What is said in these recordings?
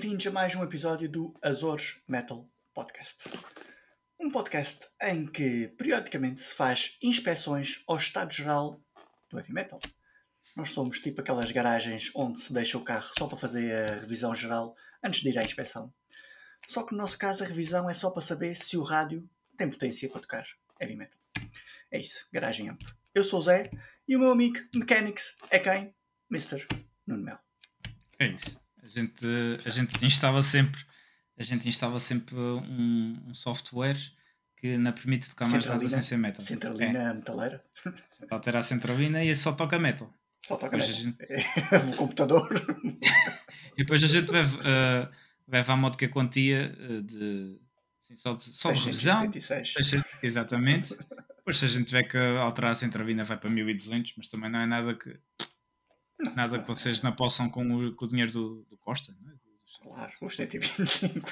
bem-vindos a mais um episódio do Azores Metal Podcast. Um podcast em que periodicamente se faz inspeções ao estado geral do heavy metal. Nós somos tipo aquelas garagens onde se deixa o carro só para fazer a revisão geral antes de ir à inspeção. Só que no nosso caso a revisão é só para saber se o rádio tem potência para tocar heavy metal. É isso, garagem ampla. Eu sou o Zé e o meu amigo Mechanics é quem? Mr. Nuno Mel. É isso. A gente, a gente instala sempre, a gente instala sempre um, um software que não permite tocar mais nada sem ser metal. Centralina é. metaleira. Altera a centralina e só toca metal. Só toca metal. Gente... o computador. e depois a gente vai, uh, à modo que a quantia uh, de, assim, só de, só de revisão. Exatamente. Depois se a gente tiver que alterar a centralina vai para 1200, mas também não é nada que Nada que vocês não possam com o, com o dinheiro do, do Costa, não é? Claro, os 125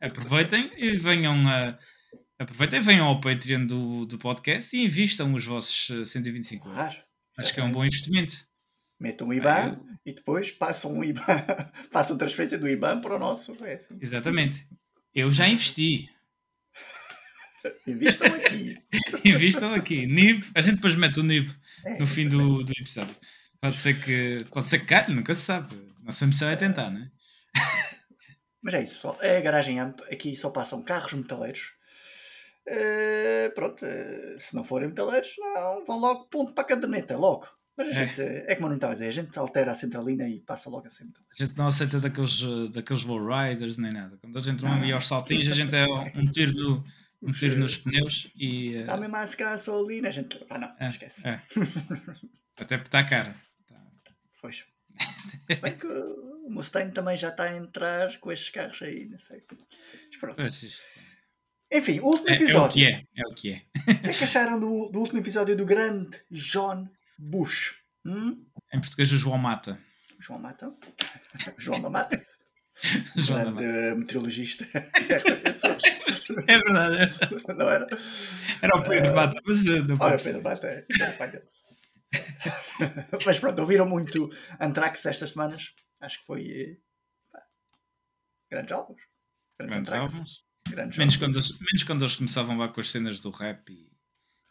Aproveitem e venham a. Aproveitem, venham ao Patreon do, do podcast e invistam os vossos 125 euros. Claro, Acho que é um bom investimento. Metam um IBAN ah, e depois passam um IBAN, façam transferência do IBAN para o nosso. É assim. Exatamente. Eu já investi. Invistam aqui. Invistam aqui. NIB, a gente depois mete o NIB é, no fim do, do episódio. Pode ser que, pode ser que calhe, nunca se sabe. Nossa missão é tentar, não é? Mas é isso, pessoal. É a garagem AMP. Aqui só passam carros metaleiros. Uh, pronto, uh, se não forem metaleiros, não, vão logo ponto para a caderneta, logo. Mas a é. gente, é como eu não estava a dizer, a gente altera a centralina e passa logo a metaleiro. A gente não aceita daqueles, daqueles riders nem nada. Quando a gente vai aos saltinhos, a gente é um tiro, do, um tiro nos pneus e. Uh... Está mesmo a gasolina, a gente. Ah, não, é, esquece. É. Até porque está cara. Pois. bem que o Mustang também já está a entrar com estes carros aí, não sei. Mas pronto. Enfim, o último episódio. É, é o que é. É o que é. O que, é que acharam do, do, último episódio do grande John Bush? Hum? Em português, o João Mata. João Mata? João da Mata? João da meteorologista. é verdade. Não era? Era o Pedro Mata, mas eh, não Olha, Pedro Mata é. Mas pronto, ouviram muito Anthrax estas semanas. Acho que foi. Pá, grandes álbuns. Grandes, grandes álbuns. Grandes menos, quando eles, menos quando eles começavam lá com as cenas do rap e,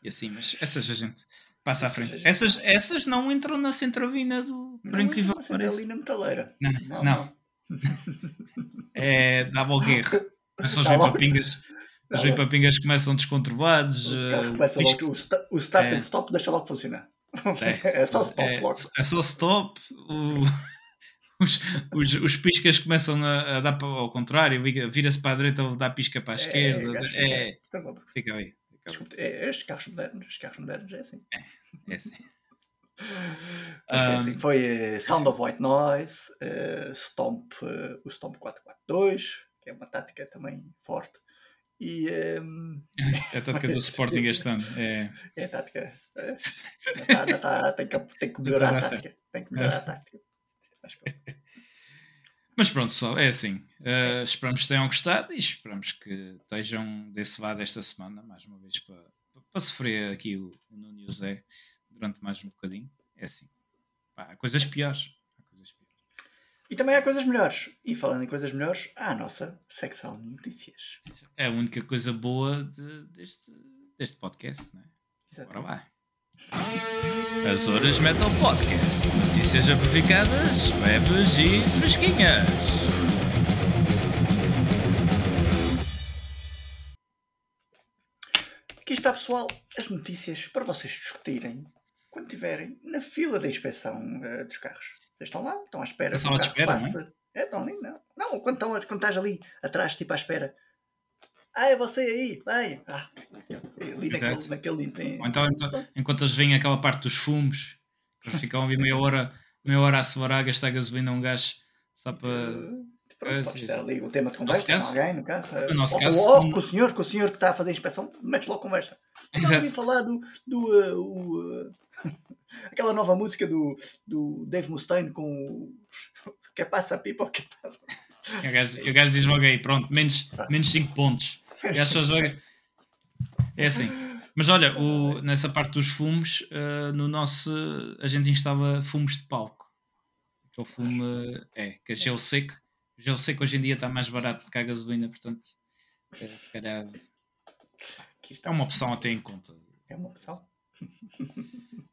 e assim, mas essas a gente passa à frente. Essas, essas não entram na centrovina do. Por incrível que pareça. na metaleira. Não, não. não. é double guerra. São os vipapingas. Os vipapingas começam descontrolados. O, uh, começa logo, o, o start é. and stop deixa logo funcionar. É, é só stop é, logo. É só stop. O, os, os, os piscas começam a, a dar para, ao contrário, vira-se para a direita ou dá pisca para a é, esquerda. É, é, tá fica aí. Desculpa, é, os carros modernos, os carros modernos é assim. É, é assim. um, assim. Foi Sound assim. of White Noise, uh, Stomp, uh, o Stomp 442, que é uma tática também forte. E, um... É a tática do Sporting este ano. É, é a tática. É, tá, tá, tem, que, tem que melhorar a tática. Tem que melhorar a tática. Mas pronto, pessoal, é assim. Uh, esperamos que tenham gostado e esperamos que estejam desse lado esta semana, mais uma vez, para, para sofrer aqui o, o Nuno e o Zé durante mais um bocadinho. É assim. Pá, coisas piores. E também há coisas melhores. E falando em coisas melhores, há a nossa secção de notícias. É a única coisa boa de, deste, deste podcast, não é? Exato. Bora lá. As Horas Metal Podcast. Notícias amplificadas, leves e fresquinhas. Aqui está, pessoal, as notícias para vocês discutirem quando estiverem na fila da inspeção uh, dos carros. Vocês estão lá, estão à espera. Estão à espera, não é? É, estão ali, não. Não, quando, estão, quando estás ali atrás, tipo à espera. Ah, é você aí, vai. Ah, ali naquele, naquele. Ou então, então, enquanto eles vêm aquela parte dos fumos, ficam ali meia hora, meia hora a a gastar gasolina a um gás só para. Pronto, é, estar ali o tema de conversa com alguém no carro. No nosso ou, caso, ou, ou, com o senhor, com o senhor que está a fazer a inspeção, metes logo conversa. Exato. Não, falar do, do uh, uh, Aquela nova música do, do Dave Mustaine com o que passa a pipa que passa. O gajo, o gajo diz logo aí, pronto, menos, menos 5 pontos. O gajo só joga. É assim. Mas olha, o, nessa parte dos fumos, uh, no nosso a gente instala fumos de palco. Aquele fumo uh, é, que é gelo seco, Eu sei que hoje em dia está mais barato do que a gasolina, portanto, é, se calhar é uma opção até em conta. É uma opção.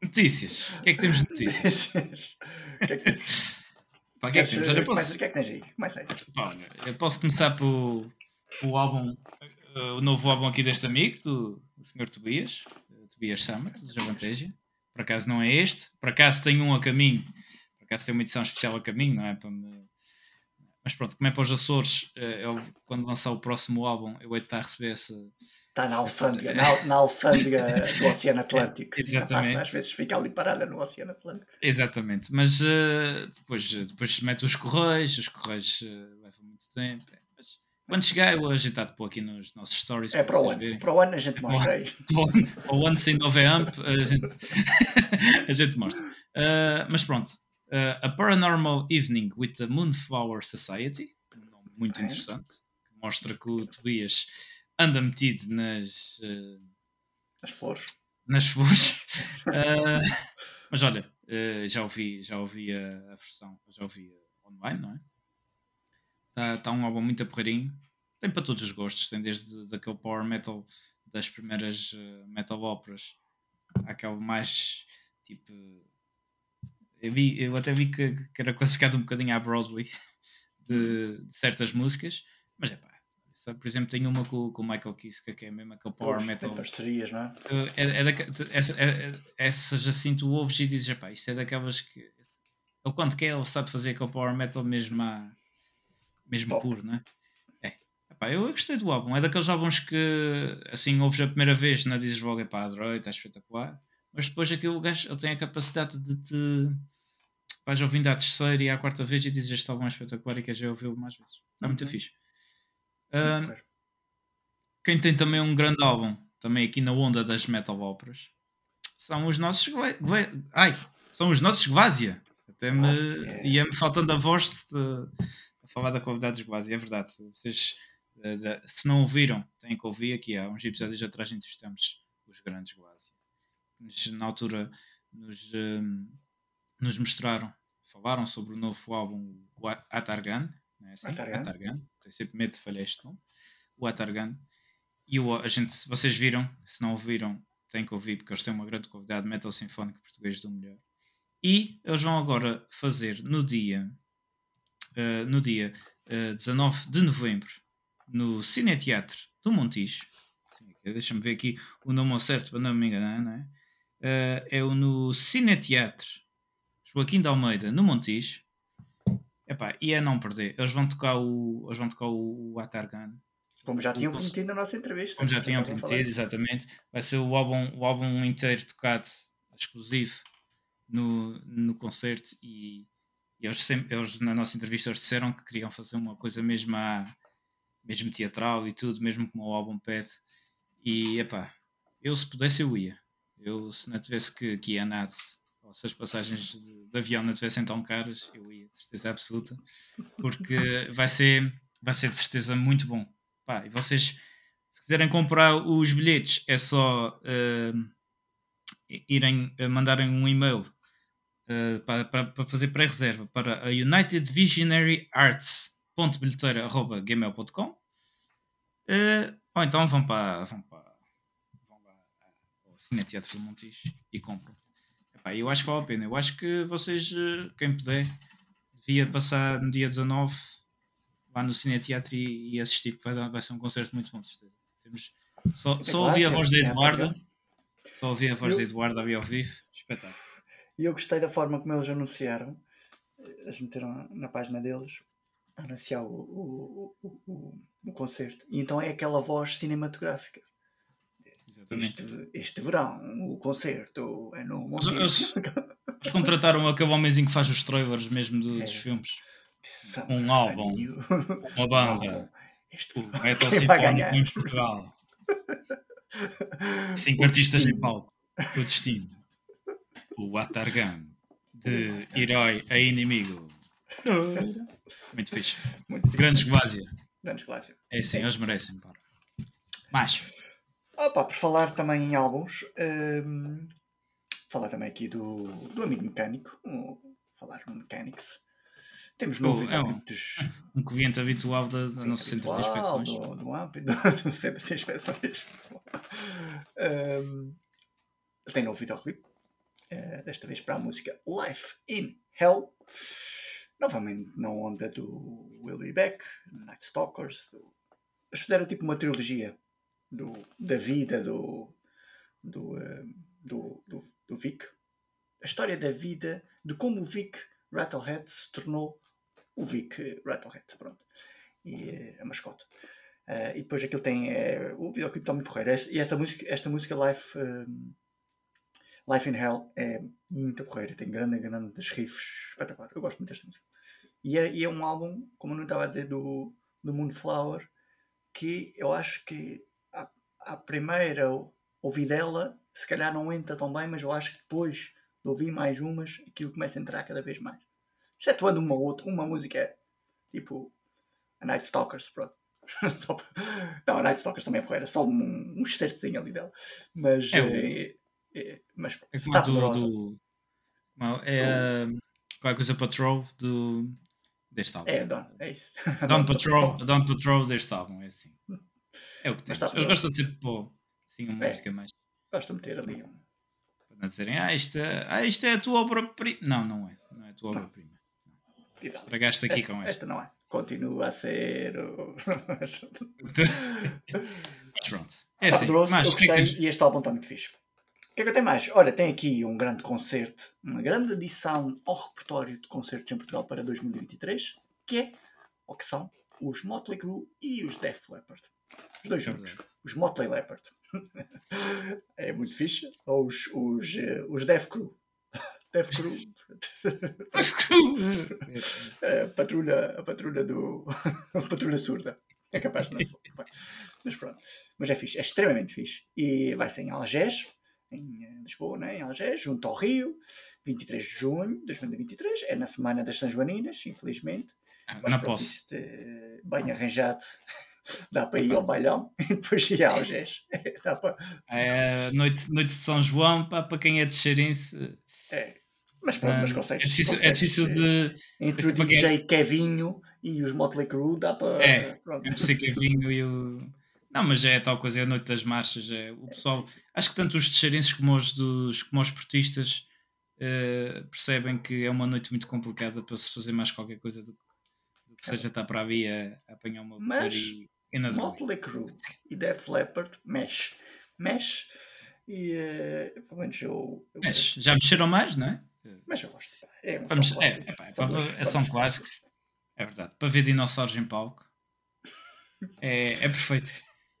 Notícias. O que é que temos de notícias? o que é que temos? Pá, que é que temos? Olha, posso... O que é que tens aí? Começa aí. Pá, olha, eu posso começar pelo, pelo álbum, uh, o novo álbum aqui deste amigo, do, do Sr. Tobias, uh, Tobias Summit, do Javanteja. Por acaso não é este, por acaso tem um a caminho, por acaso tem uma edição especial a caminho, não é? Para me... Mas pronto, como é para os Açores, uh, eu, quando lançar o próximo álbum, eu hei de estar a receber essa Está na alfândega, na, na alfândega do Oceano Atlântico. Exatamente. Passa, às vezes fica ali parada no Oceano Atlântico. Exatamente, mas uh, depois, depois mete os correios, os correios uh, levam muito tempo. É, mas quando chegar, eu vou agitar de pôr aqui nos nossos stories. É para o ano, para o ano a gente mostra aí. Para o ano, sem November, a gente, a gente mostra. Uh, mas pronto, A Paranormal Evening with the Moonflower Society, um nome muito interessante, que mostra que o Tobias anda metido nas. Uh, nas flores. Nas flores. uh, mas olha, uh, já ouvi, já ouvi a, a, versão, já ouvi online, não é? Está tá um álbum muito aporreirinho. Tem para todos os gostos, tem desde daquele power metal das primeiras metal óperas àquele mais tipo. Eu, vi, eu até vi que, que era classificado um bocadinho à Broadway de, de certas músicas, mas é pá, por exemplo, tem uma com, com o Michael Kiske, que é mesmo aquele power Poxa, metal. Tem parcerias, não é? Eh, é, é, essa, é, é, essas assim tu ouves e dizes, pá, isto é daquelas que. Ele quando quer, ele sabe fazer aquele power metal mesmo, a, mesmo puro, não é? É. Epá, eu gostei do álbum. É daqueles álbuns que assim ouves a primeira vez, não dizes logo, pá, adorei, está espetacular. Mas depois aquele gajo ele tem a capacidade de te. Vais ouvindo à terceira e à quarta vez e dizes este álbum é espetacular e queres ouvi-lo mais vezes. Está muito uhum. fixe. Uh, quem tem também um grande álbum, também aqui na onda das metal óperas, são os nossos. Ai, são os nossos Gvazia. Até me ia-me faltando a voz de, a falar da qualidade dos Gvazia, é verdade. Vocês, se não ouviram, têm que ouvir aqui. Há uns episódios atrás entrevistamos os grandes Gvazia. Na altura nos, um, nos mostraram, falaram sobre o novo álbum Atargan, não é assim? Atargan. Atargan. Tenho sempre medo de falhar este nome. O Atargan. E o, a gente, vocês viram, se não ouviram, têm que ouvir, porque eles têm uma grande de metal sinfónico português do melhor. E eles vão agora fazer no dia, uh, no dia uh, eh, 19 de novembro, no Cineteatro do Montijo. Deixa-me ver aqui o nome ao certo para não me enganar, não é? Uh, é o no Cineteatro Joaquim de Almeida, no Montijo. Epá, e é não perder. Eles vão tocar o, eles vão tocar o, o Atargan. Como já tinham prometido na nossa entrevista. Como já tinham prometido, exatamente. Vai ser o álbum, o álbum inteiro tocado exclusivo no, no concerto e, e eles, sempre, eles na nossa entrevista eles disseram que queriam fazer uma coisa mesmo, a, mesmo teatral e tudo, mesmo como o álbum pede. E epá, eu se pudesse eu ia. Eu se não tivesse que, que ir a nada ou se as passagens de, de avião não tivessem tão caras, eu ia, de certeza absoluta, porque vai ser, vai ser de certeza muito bom. Pá, e vocês, se quiserem comprar os bilhetes, é só uh, irem uh, mandarem um e-mail uh, para, para, para, fazer pré-reserva para a United Visionary Arts.bilheteira.gmail.com uh, ou então vão para, vão para, vão ao Cine Teatro do Montijo e compram. Pá, eu acho que vale a pena. Eu acho que vocês, eh, quem puder, devia passar no dia 19 lá no Cine Teatro e, e assistir, porque vai, vai ser um concerto muito bom, de certeza. Temos, só, só ouvi a voz de Eduardo, só ouvi a voz de Eduardo ali ao vivo, espetáculo. E eu gostei da forma como eles anunciaram, eles meteram na página deles, anunciar o, o, o, o, o concerto. E então é aquela voz cinematográfica. Este, este verão, o concerto é no Monte eles, eles contrataram aquele homenzinho que faz os trailers mesmo dos é. filmes. Um álbum, uma banda, este o Metal Sinfónico em Portugal. Cinco o artistas destino. em palco. O destino. O Atargan. De herói a inimigo. Muito fixe. Muito Grandes Gvásia. Grandes Gvásia. É sim, eles merecem. Mais. Opa, por falar também em álbuns, um, falar também aqui do, do amigo mecânico, falar no Mechanics. Temos no é um, um cliente habitual da, da nosso centro de inspeções. Do, do, AMP, do, do centro de inspeções. um, tem novo videoclipe. Uh, desta vez para a música Life in Hell. Novamente na onda do Will Be Back, Night Stalkers. Do... Eles fizeram tipo uma trilogia do, da vida do, do, uh, do, do, do Vic. A história da vida, de como o Vic Rattlehead se tornou o Vic Rattlehead. Pronto. E eh, a mascote. Uh, e depois aquilo tem. Uh, o videoclipe está muito porreiro. E esta música, esta música Life, Life in Hell é muito porreira. Tem grande, grande riffs espetacular. Eu gosto muito desta música. E é, e é um álbum, como eu não estava a dizer, do, do Moonflower, que eu acho que a, a primeira ouvidela se calhar não entra tão bem, mas eu acho que depois de ouvir mais umas, aquilo começa a entrar cada vez mais. Excetuando uma outra, uma música é tipo a Night Stalkers, pronto. não, a Night Stalkers também é porreira, só um, um excertozinho ali dela. Mas, é, é, é, mas é como do, do, Well, é a, qual é a coisa Patrol do, deste álbum. É, Don, é isso. Don Patrol, Don Patrol deste álbum, é assim. É o que temos. Eles gostam de ser pô, assim, uma é. música mais. Gosto de meter ali um. Para não dizerem, ah, isto, é, ah, isto é a tua obra-prima. Não, não é. Não é a tua obra-prima. Estragaste aqui esta, com esta. Esta não é. Continua a ser. Pronto. É assim. mas, que é que... E este álbum está muito fixe. O que é que eu tenho mais? Olha, tem aqui um grande concerto, uma grande adição ao repertório de concertos em Portugal para 2023, que é, ou que são, os Motley Crue e os Def Leppard. Dois juntos. Os Motley Leopard. é muito fixe. Ou os, os, eh, os Def Crew. Def Crew. A patrulha, a patrulha do. a patrulha surda. É capaz de não. Mas pronto. Mas é fixe. É extremamente fixe. E vai ser em Algés, em eh, Lisboa, né? em Algés, junto ao Rio, 23 de junho de 2023. É na semana das São Joaninas, infelizmente. Ah, não posso. Bem arranjado dá para ir ao bailão e depois ir ao dá para... É, noite, noite de São João, para, para quem é de Xerince. É. Mas pronto, mas consegues. É difícil, é difícil de. Entre o DJ quem... Kevinho e os Motley Crue dá para. É, pronto. MC Kevinho e o. Não, mas é tal coisa, é a noite das marchas. É, o pessoal, acho que tanto os texeirenses como os, dos, como os esportistas uh, percebem que é uma noite muito complicada para se fazer mais qualquer coisa do, do que seja estar para a via apanhar uma mas, e Motley Crue e Def Leppard mexe. Mexe. E uh, pelo menos eu. eu mexe. Já mexeram mais, não é? Mas eu gosto. É, um Vamos, é, é, pá, são, é, são clássicos. É verdade. Para ver dinossauros em palco é, é perfeito.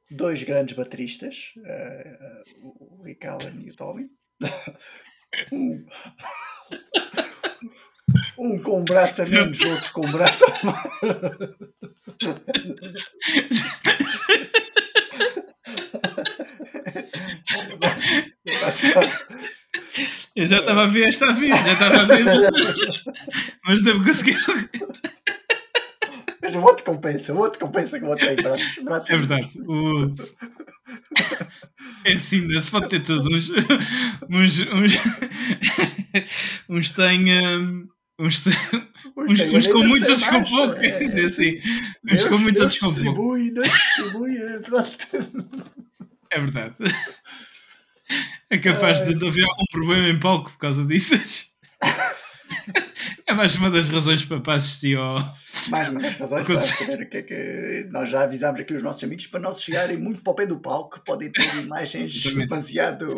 Dois grandes bateristas, uh, uh, o Rick Allen e o Tommy. um, um com braço a menos, outro com braço a mais. Eu já estava a ver esta vida, já estava a ver, mas devo conseguir. Mas o outro compensa, o outro compensa que o outro tem braços. braços é verdade. O... É assim, se pode ter tudo. Uns, uns, uns, uns têm. Um Uns, uns, uns com muitos, outros com pouco. É, é assim. Uns com muitos, outros com pouco. Distribui, é, pronto. É verdade. É capaz de haver algum problema em palco por causa disso. É mais uma das razões para assistir ao. Mais uma das razões para saber que é que nós já avisámos aqui os nossos amigos para não se chegarem muito para o pé do palco, podem ter imagens demasiado.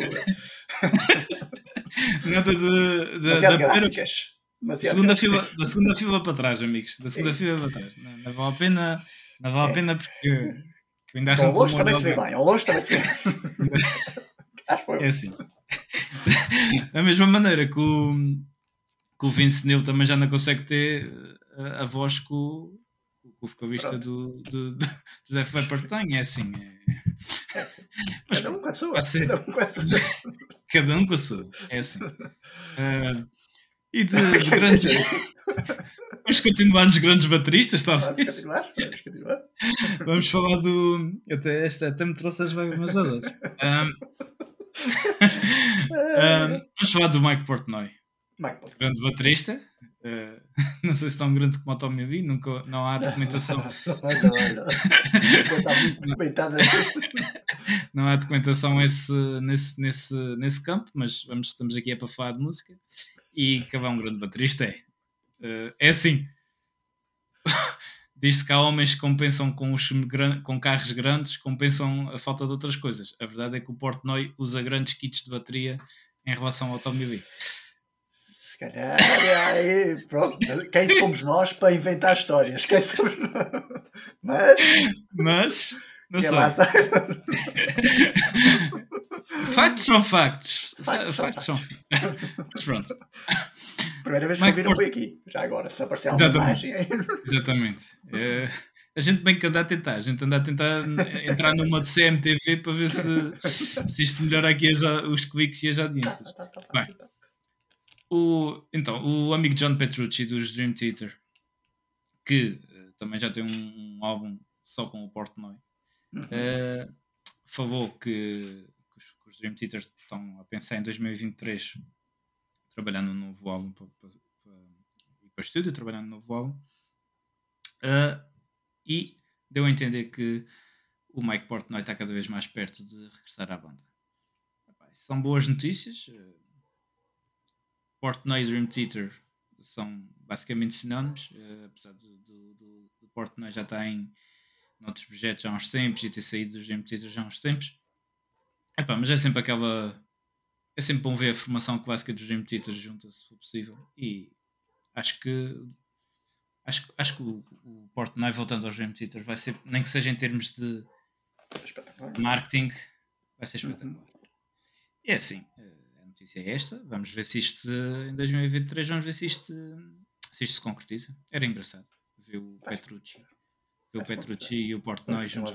Nada de. de demasiado gráficas. Segunda fila, da segunda fila para trás, amigos. Da segunda fila para trás. Não, não, vale a pena, não vale a é. pena porque ainda Ao longe também se vê bem. Ao longe também se vê É assim. da mesma maneira que o, que o Vince Neil também já não consegue ter a, eh, a voz que o, que o vocalista do, do, do José Flepper tem. É assim. É... Mas, um. Cada um com a sua. cada um com a sua. É assim. Uh, e de, de grandes. Vamos continuar nos grandes bateristas, talvez. Vamos continuar, vamos continuar. Vamos falar do. Até, esta até me trouxe as umas horas. Um, um, vamos falar do Mike Portnoy. Mike Portnoy. Grande baterista. Uh, não sei se tão grande como o Tommy V, nunca, não há documentação. não há documentação esse, nesse, nesse, nesse campo, mas vamos, estamos aqui é para falar de música. E Cavão, um grande baterista, é. Uh, é assim. Diz-se que há homens que compensam com, os, com carros grandes, compensam a falta de outras coisas. A verdade é que o Portnoy usa grandes kits de bateria em relação ao calhar, aí, pronto, quem somos nós para inventar histórias? Quem somos nós? Mas. Mas. Não sei. factos são factos. Factos, factos são. Mas pronto. Primeira vez que Mike ouviram foi aqui. Já agora, se aparecer alguma Exatamente. imagem. Exatamente. É, a gente bem que anda a tentar. A gente anda a tentar entrar numa de CMTV para ver se, se isto melhora aqui os cliques e as audiências. Tá, tá, tá, bem, o, então, o amigo John Petrucci dos Dream Theater, que uh, também já tem um, um, álbum só com o Portnoy, uhum. uh, falou que, que, os, que, os, Dream Theater estão a pensar em 2023 trabalhando no novo álbum para, para, estúdio, trabalhando no novo álbum. Uh, e deu a entender que o Mike Portnoy está cada vez mais perto de regressar à banda. São boas notícias. Portnoy e Dream Theater são basicamente sinónimos, apesar do, do, do Portnoy já estar em outros projetos há uns tempos e ter saído dos Theater já há uns tempos. Epá, mas é sempre aquela. É sempre bom ver a formação clássica dos Dream Theater junto, se for possível. E acho que. Acho, acho que o, o Portnoy, voltando aos Dream Theater, vai ser, nem que seja em termos de, de marketing, vai ser uhum. espetacular. Uhum. E é assim. Uh, notícia é esta. Vamos ver se isto em 2023 vamos ver se isto, se isto se concretiza. Era engraçado ver o Petrucci. O Petrucci e o Portnoy juntos.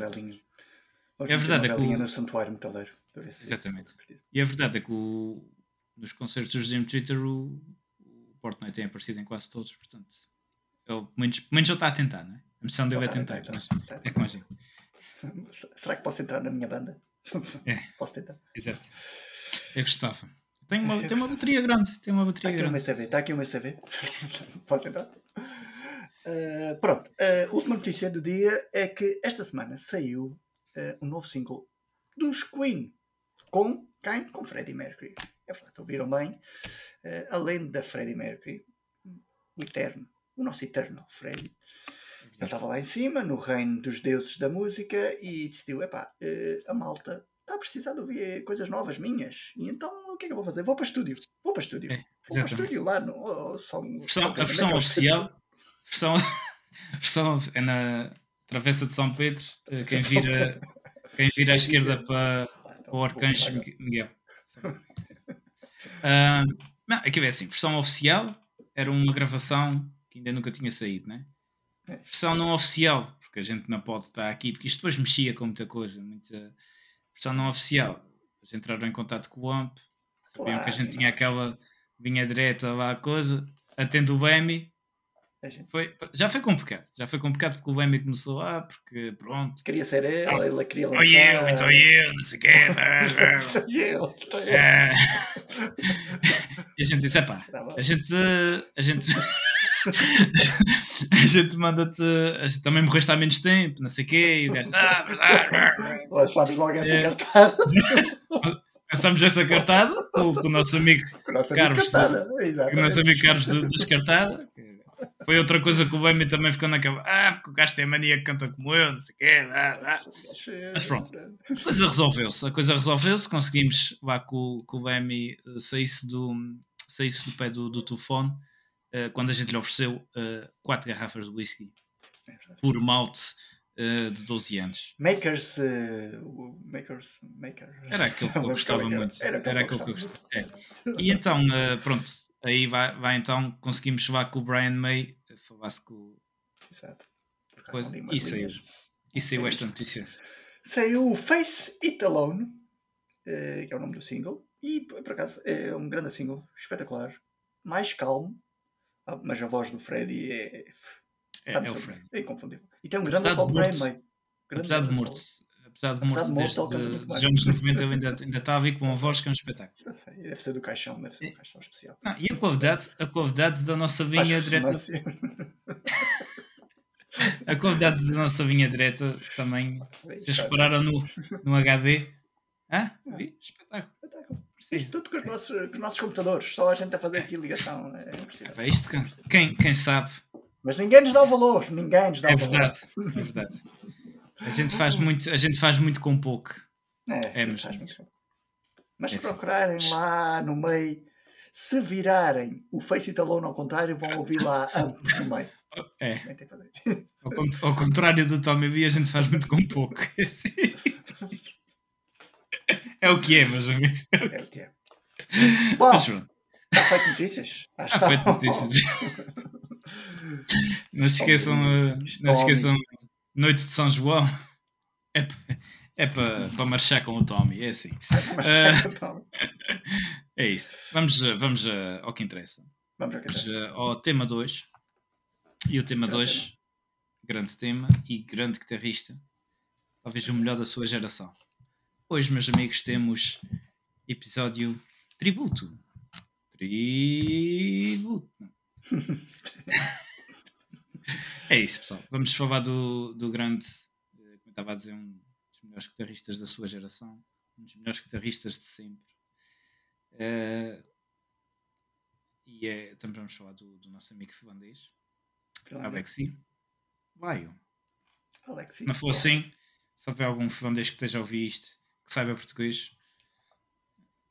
É verdade é que o... no santuário metaleiro. Exatamente. E a verdade é que o... nos concertos do Jim Twitter o... o Portnoy tem aparecido em quase todos, portanto, ele, menos, menos ele está a tentar, não é? A missão dele é tentar, mas é como assim. Será que posso entrar na minha banda? É. posso tentar. Exato. Eu gostava. Tem uma, tem uma bateria grande. Tem uma bateria está grande. Está aqui, aqui o meu CV. Posso entrar? Uh, pronto. A uh, última notícia do dia é que esta semana saiu uh, um novo single dos Queen com quem? Com Freddie Mercury. É verdade, ouviram bem. Além da Freddie Mercury, o eterno, o nosso eterno Freddie. Ele estava lá em cima, no reino dos deuses da música, e decidiu: epá, a malta está a precisar de ouvir coisas novas minhas. E então o que é que eu vou fazer? Vou para o estúdio. Vou para o estúdio. É, vou para o estúdio lá no. Oh, só, versão, a versão oficial. Versão, versão é na Travessa de São Pedro. Eh, quem vira, quem vira à esquerda para, para o Arcanjo Miguel. Uh, não, aqui é assim, versão oficial era uma gravação que ainda nunca tinha saído, né? É. Versão não oficial, porque a gente não pode estar aqui, porque isto depois mexia com muita coisa, muita, versão não oficial. Eles entraram em contato com o AMP, sabiam claro, que a gente tinha aquela vinha direta lá a coisa, atendo o Emmy. Foi, já foi complicado, já foi complicado porque o Emmy começou lá, porque pronto. Queria ser ele, oh, ele queria lançar. Eu, estou eu, não sei o quê. Estou eu, estou eu. É. E a gente disse: pá, a gente. A gente. a gente manda-te. Também morreste há menos tempo, não sei o quê, e. Ah, mas. Ah, sabes logo essa é. cartada. Passamos essa cartada com, com, o nosso amigo Carlos. Com o nosso amigo Carlos do, dos Cartada. Foi outra coisa que o Bemi também ficou naquela. Ah, porque o gajo tem mania que canta como eu, não sei o quê. Ah, ah. Mas pronto, a coisa resolveu-se. A coisa resolveu-se. Conseguimos lá que o, que o Bemi saísse do, saísse do pé do, do telefone uh, quando a gente lhe ofereceu uh, quatro garrafas de whisky é por malte uh, de 12 anos. Makers, makers, makers. Era aquilo que eu gostava muito. Era, aquilo que eu gostava. É. E então, pronto, aí vai, vai então, conseguimos falar com o Brian May, falasse com Exato. Coisa, e saiu. E saiu esta notícia. Saiu o Face It Alone, que é o nome do single, e por acaso é um grande single, espetacular, mais calmo, ah, mas a voz do Freddy é. É, é o Freddy. É inconfundível. E tem um grande solo Brian May. Apesar de morto, apesar de morto desde os anos 90, eu ainda, ainda estava aí com uma voz que é um espetáculo. Sei, deve ser do caixão, deve ser do caixão especial. Não, e a convidade, a convidade da nossa vinha direta. a convidade da nossa vinha direta também, vocês repararam no, no HD. Hã? Ah, vi? Espetáculo. Isto tudo com os, nossos, com os nossos computadores, só a gente a fazer aqui ligação. É, é isto, quem, quem sabe. Mas ninguém nos dá valor, ninguém nos dá é valor. Verdade, é verdade. A gente faz muito, a gente faz muito com pouco. É, é mas, mas se é procurarem assim. lá no meio, se virarem o Face It Alone ao contrário, vão ouvir lá no meio. É. Ao, ao, contrário do Tommy B, a gente faz muito com pouco. É o que é, meus amigos. É o que é. Bom, Mas pronto. Está feito notícias? Está feito notícias. não se esqueçam, não se esqueçam Noite de São João é, é para, para marchar com o Tommy, é assim. Uh, é isso. Vamos, vamos uh, ao que interessa. Vamos ao, que interessa. Uh, ao tema 2. E o tema 2, grande tema e grande guitarrista. Talvez o melhor da sua geração. Hoje, meus amigos, temos episódio tributo. Tributo. É isso, pessoal. Vamos falar do, do grande, eh, como estava a dizer, um dos melhores guitarristas da sua geração, um dos melhores guitarristas de sempre. Uh, e é, também vamos falar do, do nosso amigo finlandês, claro. Alexi. Vai. Alexi. Mas for assim, se houver algum finlandês que esteja a ouvir isto, que saiba português,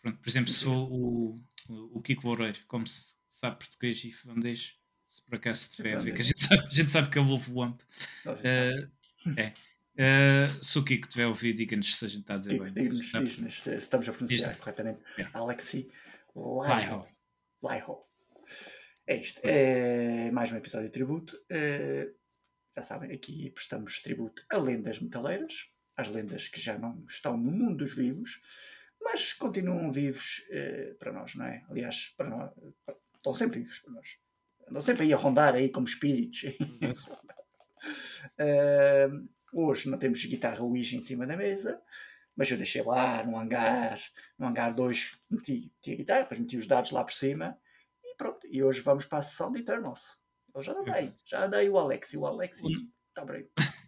pronto, por exemplo, sou o, o, o Kiko Loureiro, como se sabe português e finlandês, se por acaso estiver a ver, que a gente sabe, a gente sabe que é o Wolf Wamp. Uh, é. Uh, se o Kiko estiver a ouvir, diga-nos se a gente está a dizer bem. Diz-nos se estamos a pronunciar corretamente. Yeah. Alexi Laiho. Laiho. É isto. É mais um episódio de tributo. Uh, já sabem, aqui prestamos tributo a lendas metaleiras, às lendas que já não estão no mundo dos vivos, mas continuam vivos uh, para nós, não é? Aliás, para nós, estão sempre vivos para nós andam sempre aí a rondar aí como espíritos. uh, hoje não temos guitarra Ouija em cima da mesa, mas eu deixei lá no hangar, no hangar 2 meti, meti a guitarra, depois meti os dados lá por cima e pronto. E hoje vamos para a sessão de Eternals. Eu já andei, já andei o Alexi, o Alexi está bem.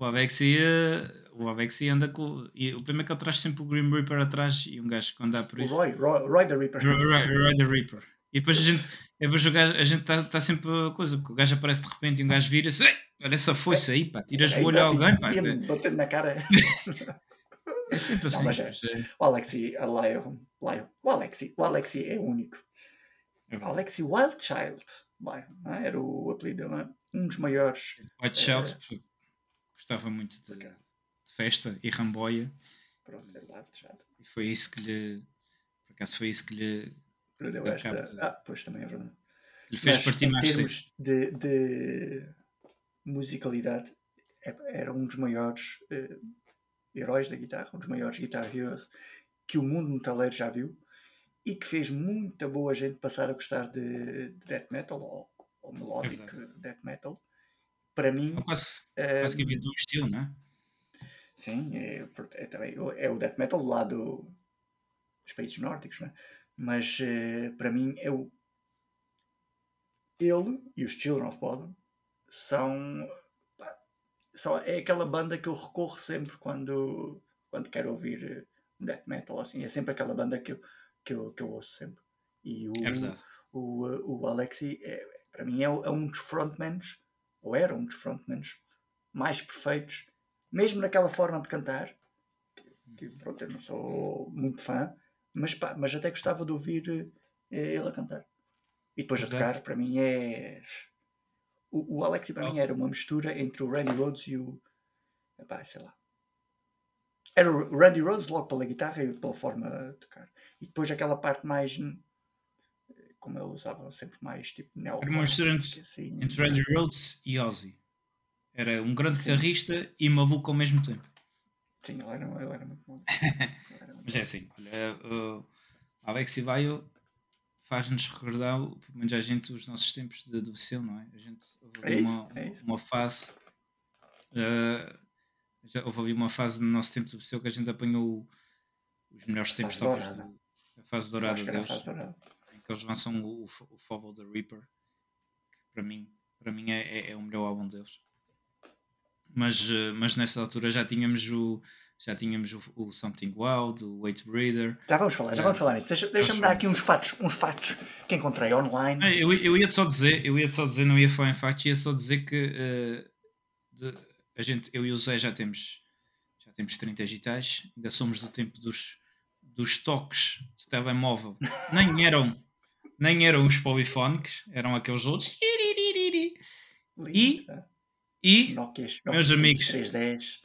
O Alexi, eh, o Alexi anda com. E o primeiro que ele traz sempre o Grim Reaper atrás e um gajo que anda por isso. O Roy, Roy, Roy the Reaper. Roy, Roy the Reaper. E depois a gente, depois o gajo, a gente está tá sempre a coisa, porque o gajo aparece de repente e um gajo vira-se, olha essa foice aí, pá, tiras é, o olho a alguém, pá. Batendo na cara. é sempre assim. Não, mas é, o Alexi, Lion, o Alexi, o Alexi é único. É o Alexi Wildchild, Lion, é? era o apelido dele, é? um dos maiores. Wildchild, é, gostava muito de, de, festa e ramboia. Pronto, é Wildchild. E foi isso que lhe, por acaso foi isso que lhe Perdeu esta. Ah, pois também é verdade. Lhe fez Mas, partir mais Em termos de, de, musicalidade, é, era um dos maiores uh, heróis da guitarra, um dos maiores guitar heroes que o mundo metaleiro já viu e que fez muita boa gente passar a gostar de, de death metal ou, ou melodic é death metal. Para mim. É quase, um, quase que inventou um estilo, não é? Sim, é, é, também, é o death metal do lado dos países nórdicos, não é? Mas uh, para mim é o. Ele e os Children of Bodom são, são. É aquela banda que eu recorro sempre quando, quando quero ouvir eh, death metal. Assim, é sempre aquela banda que eu, que eu, que eu ouço sempre. E o, é o, o, Alexi, é, para mim, é, é um dos frontmans, ou era um dos frontmans mais perfeitos, mesmo naquela forma de cantar. Que, pronto, eu não sou muito fã, mas, pá, mas até gostava de ouvir eh, ele a cantar. E depois a tocar, para mim é. O, o Alexi para oh. mim era uma mistura entre o Randy Rhodes e o. Epá, sei lá. Era o Randy Rhodes logo pela guitarra e pela forma de tocar. E depois aquela parte mais. Como ele usava sempre mais tipo neo Era uma mistura entre, assim, entre Randy Rhodes e Ozzy. Era um grande guitarrista e maluco ao mesmo tempo. Sim, ele era, ele era muito bom. Mas é assim, olha, uh, Alex Ibaio faz-nos recordar, pelo menos a gente, os nossos tempos de devoção, não é? A gente é uma, é uma fase. Uh, Já houve ali uma fase no nosso tempo de seu que a gente apanhou os melhores tempos talvez a fase dourada deles. Fase dourada. Em que eles lançam o, o Follow the Reaper, que para mim, para mim é, é, é o melhor álbum deles. Mas, eh, mas nessa altura já tínhamos o, já tínhamos o, o Something Wild, o Weight Breeder. Já vamos falar, já vamos falar nisso. Deixa-me deixa dar aqui uns fatos, uns fatos que encontrei online. Eu, eu ia só dizer, eu ia só dizer, não ia falar em fatos, ia só dizer que uh, de, a gente, eu e o Zé já temos já temos 30 digitais, ainda somos do tempo dos, dos toques de telemóvel. Nem eram, nem eram os polifónicos, eram aqueles outros. E, e meus amigos, 310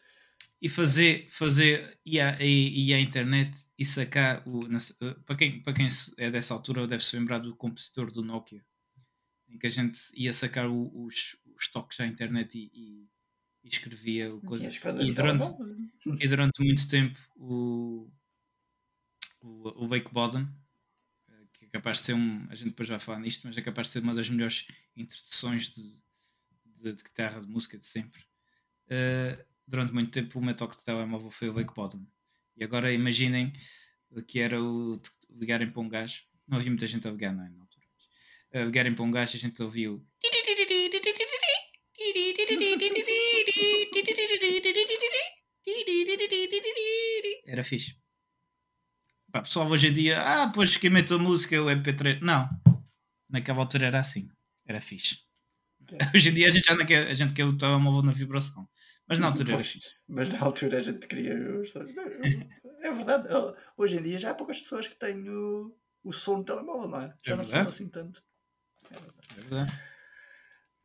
e fazer, fazer e a, e, e a internet e sacar o. Eh, para quem, para quem é dessa altura deve-se lembrar do compositor do Nokia, em que a gente ia sacar o, os, os toques à internet e, e, e escrevia coisa. E durante, e durante muito tempo o, o, o Bake Bottom, eh, que é capaz de ser um. A gente depois vai falar nisto, mas é capaz de ser uma das melhores introduções de, de, de guitarra de música de sempre. Uh, durante muito tempo o meu toque de telemóvel foi o Lake Bottom. E agora imaginem que era o ligarem para um gajo. Não havia muita gente a ligar, não é? Na altura. A ligarem para um gajo a gente ouviu. Era fixe. Pá, pessoal hoje em dia, ah, pois quem mete a música é o MP3. Não. Naquela altura era assim. Era fixe. Hoje em dia a gente já quer, a gente quer o telemóvel na vibração. Mas na altura era fixe. Mas na altura a gente queria. É verdade. Hoje em dia já há poucas pessoas que têm o, o som no telemóvel, não é? Já é não são assim tanto. É verdade. É verdade.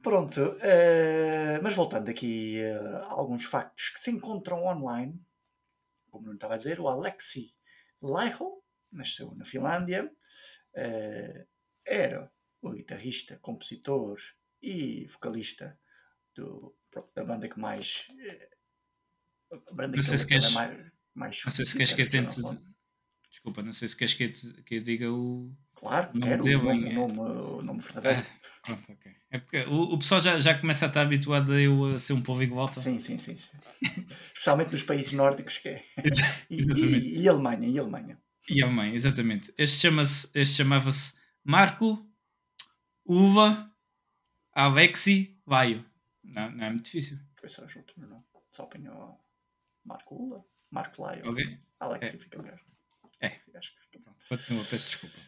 Pronto, uh, mas voltando aqui uh, a alguns factos que se encontram online, como não estava a dizer, o Alexi Laiho nasceu na Finlândia, uh, era o guitarrista, compositor e vocalista do da banda que mais. Eh, a banda não sei se queres, mais, mais Não sei se queres que eu tente. Desculpa, não sei se queres que eu, que eu diga o. Claro, nome quero o nome, é... nome, verdadeiro. Ah, pronto, ok. É porque o, o pessoal já, já começa a estar habituado a eu a ser um povo igual. Sim, sim, sim. Especialmente nos países nórdicos que é. e, e, e, Alemanha, e Alemanha. E Alemanha, exatamente. Este, chama este chamava-se Marco Uva Alexi Vaio. Não, não é muito difícil. As últimas, não. Só apanhou Marco Ula, Marco Laio. Ok. Alex é. fica melhor. É. Acho que pronto. Continua, peço desculpa.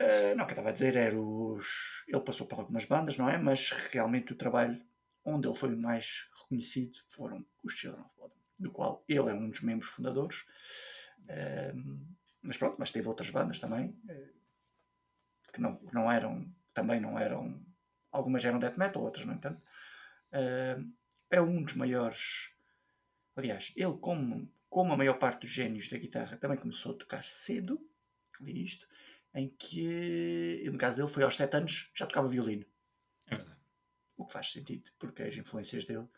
Uh, não, o que eu estava a dizer era os. Ele passou por algumas bandas, não é? Mas realmente o trabalho onde ele foi mais reconhecido foram os Children of Bodom, do qual ele é um dos membros fundadores. Uh, mas pronto, mas teve outras bandas também uh, que não, não eram, também não eram. Algumas eram death metal, outras não entanto. Uh, é um dos maiores. Aliás, ele, como, como a maior parte dos gênios da guitarra, também começou a tocar cedo. Li isto. Em que, no caso dele, foi aos 7 anos, já tocava violino. É verdade. O que faz sentido, porque as influências dele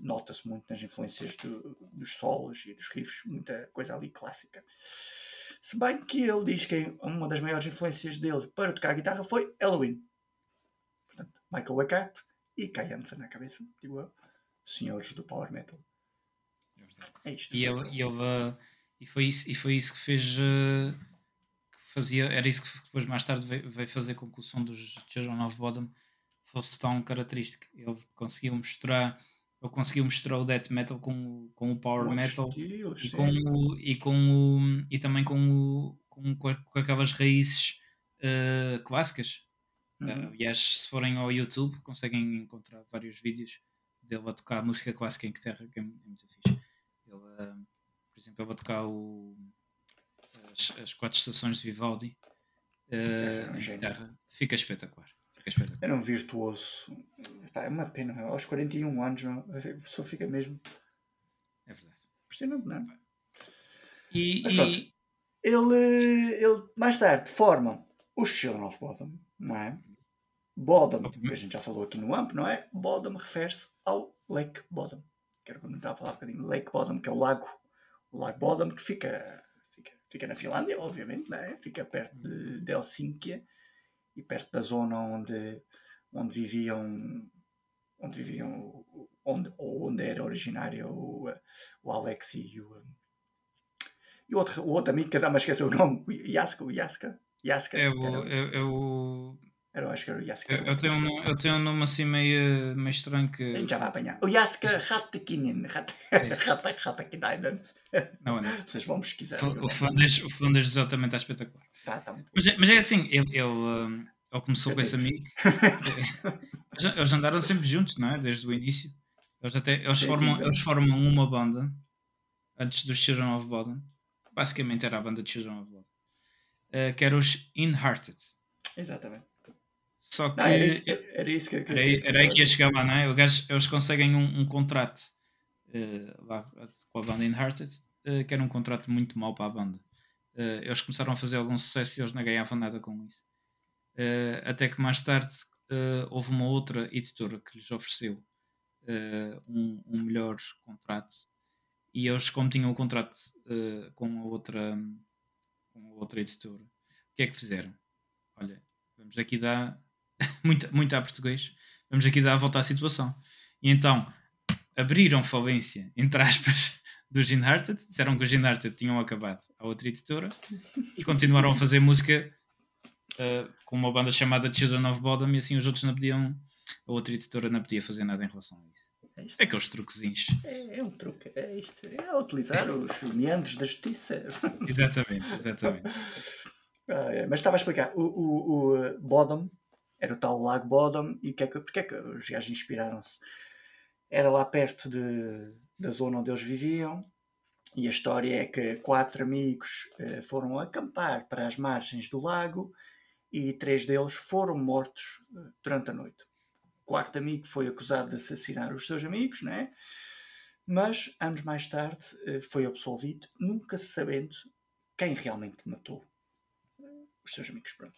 nota-se muito nas influências do, dos solos e dos riffs, muita coisa ali clássica. Se bem que ele diz que uma das maiores influências dele para tocar guitarra foi Halloween. Portanto, Michael Wackett e Kai Hansen na cabeça, digo eu, senhores do Power Metal. É isto. E, ele, e, ele, uh, e, foi isso, e foi isso que fez. Uh, que fazia, era isso que depois mais tarde veio, veio, fazer com que o som dos Children of Bottom fosse tão característico. Ele conseguiu mostrar. Ele conseguiu mostrar o death metal com, com o power metal e, com o, e, com o, e também com, o, com, com aquelas raízes uh, clássicas Uhum. aliás, se forem ao YouTube, conseguem encontrar vários vídeos dele a tocar música clássica em guitarra, que é, é muito fixe. Ele, uh, por exemplo, ele a tocar o, as, as, quatro estações de Vivaldi uh, é, em guitarra. Fica espetacular. Fica espetacular. Era um virtuoso. é uma pena. Aos 41 anos, a pessoa fica mesmo. É verdade. Impressionante, não é? E, e... Ele, ele mais tarde forma os Children of Bottom não é? Bottom, que a gente já falou aqui no AMP, não é? Bottom refere-se ao Lake Bottom. Quero comentar a falar um bocadinho. Lake Bottom, que é o lago, o Lago Bottom, que fica, fica, fica na Finlândia, obviamente, não é? Fica perto de, de Helsínquia e perto da zona onde, onde viviam onde viviam onde, onde era originário o, o Alex e o, e o outro, o outro amigo, que dá-me esquecer o nome, o Yaska, o Yaska. Yaska é o, é, é o era, era o Yaska. Eu, eu, tenho um, eu tenho um nome assim meio, meio estranho que. A gente já vai apanhar. O Yaska Ratakinin. Ratakinen. Não, não. Vocês vão pesquisar. O, o finlandês exatamente está espetacular. Tá, tá mas, é, mas é assim, ele, ele, hum, ele começou eu com esse amigo. eles andaram sempre juntos, não é? Desde o início. Eles, até, eles, sim, formam, sim, eles formam uma banda antes dos Children of Bodom. Basicamente era a banda de Children of Bodom. Uh, que era os Inhearted. Exatamente. Só que. Não, era, isso, era, isso que, que, era, era aí que ia chegar lá, não é? Eles conseguem um, um contrato uh, lá, com a banda Inhearted, uh, que era um contrato muito mau para a banda. Uh, eles começaram a fazer algum sucesso e eles não ganhavam nada com isso. até que mais tarde houve uma outra editora que lhes ofereceu um, um, melhor contrato. E eles, como tinham o um contrato com, a outra, com outra editora, o que é que fizeram? Olha, vamos aqui dar muito, muito a português, vamos aqui dar a volta à situação. E então abriram falência, entre aspas, do Gene Hearted, disseram que o Gene Hearted tinham acabado a outra editora e continuaram a fazer música uh, com uma banda chamada Children of Bodom e assim os outros não podiam, a outra editora não podia fazer nada em relação a isso. É, isto. aqueles truquezinhos. É, é um truque, é isto. É utilizar os meandros da justiça. exatamente, exatamente. Ah, é, mas estava a explicar, o, o, o Bodom era o tal Lago Bodom, e que é que, porque é que os gajos inspiraram-se? Era lá perto de, da zona onde eles viviam, e a história é que quatro amigos eh, foram acampar para as margens do lago e três deles foram mortos eh, durante a noite. O quarto amigo foi acusado de assassinar os seus amigos, né? mas anos mais tarde eh, foi absolvido, nunca sabendo quem realmente matou os seus amigos. Pronto.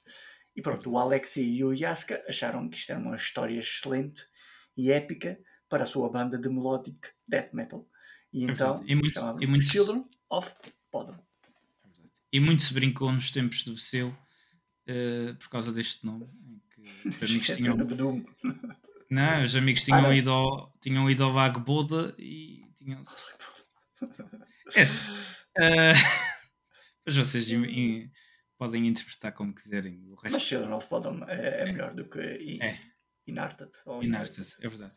E pronto, o Alexi e o Yaska acharam que isto era uma história excelente e épica para a sua banda de melodic death metal. E então e muito, e muito, Children of Bodom. E muito se brincou nos tempos do seu uh, por causa deste nome. Os amigos tinham. Não, os amigos tinham, ah, ido ao, tinham ido ao Lago Boda e tinham. É assim. Uh, mas vocês podem interpretar como quiserem. O resto... Mas Children of Bodom é, é, melhor do que in, é. Inarted. Inarted, é verdade.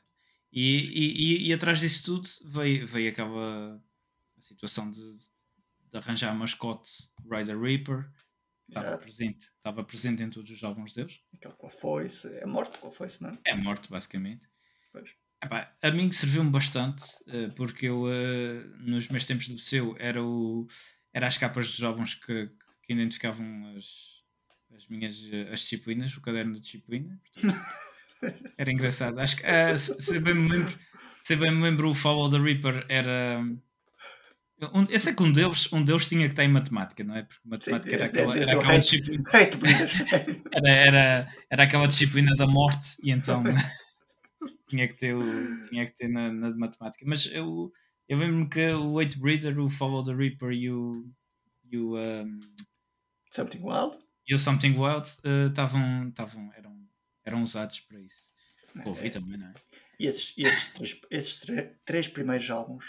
E, e, e, atrás disso tudo veio, veio aquela a situação de, de arranjar a mascote Rider Reaper. Estava presente, estava presente em todos os álbuns deles. Aquele com a foice, é morto com a foice, não é? É morto, basicamente. Pois. Epá, a mim serviu-me bastante, eh, porque eu, eh, nos meus tempos de seu era, o, era as capas dos álbuns que, que identificavam as, as minhas as disciplinas, o caderno de disciplina. Portanto, era engraçado. Acho que uh, se, bem me lembro, se bem me lembro, o Follow the Reaper era. Um, eu sei que um deles, um deles tinha que estar em matemática, não é? Porque matemática era aquela, era aquela disciplina. Era, era, era aquela disciplina da morte e então tinha que ter, o, tinha que ter na, na matemática. Mas eu, eu lembro-me que o Eight Breeder, o Follow the Reaper e o, e o um, Something Wild? E o Something Wild estavam, uh, eram, eram usados para isso. É. Ouvi também, não é? E esses, esses, três, esses três primeiros álbuns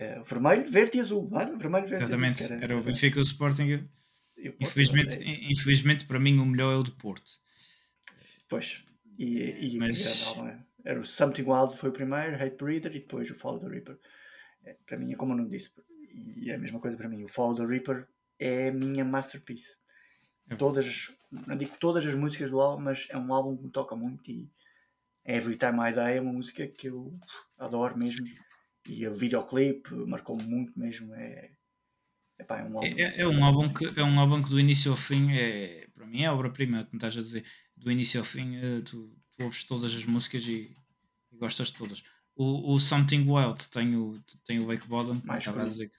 uh, vermelho, verde e azul, não Vermelho, verde Exatamente, azul, era, era, o Benfica e o Sporting. infelizmente, é infelizmente, para mim, o melhor é o do Porto. Pois, e, e Mas... É? era o Something Wild foi o primeiro, Hate Breeder e depois o Follow the Reaper. É, para mim, é como eu não disse, e é a mesma coisa para mim. O Follow the Reaper é a minha masterpiece. É. Todas, não digo todas as músicas do álbum, mas é um álbum que me toca muito e Every Time I Die é uma música que eu adoro mesmo. E o videoclipe marcou-me muito mesmo. É, epá, é, um álbum. É, é, um álbum que, é um álbum que do início ao fim é, para mim é obra-prima, como estás a dizer. Do início ao fim eh, tu, tu ouves todas as músicas e, e gostas de todas. O, o Something Wild tem o, tem o Wake Bottom, Mais estava a dizer.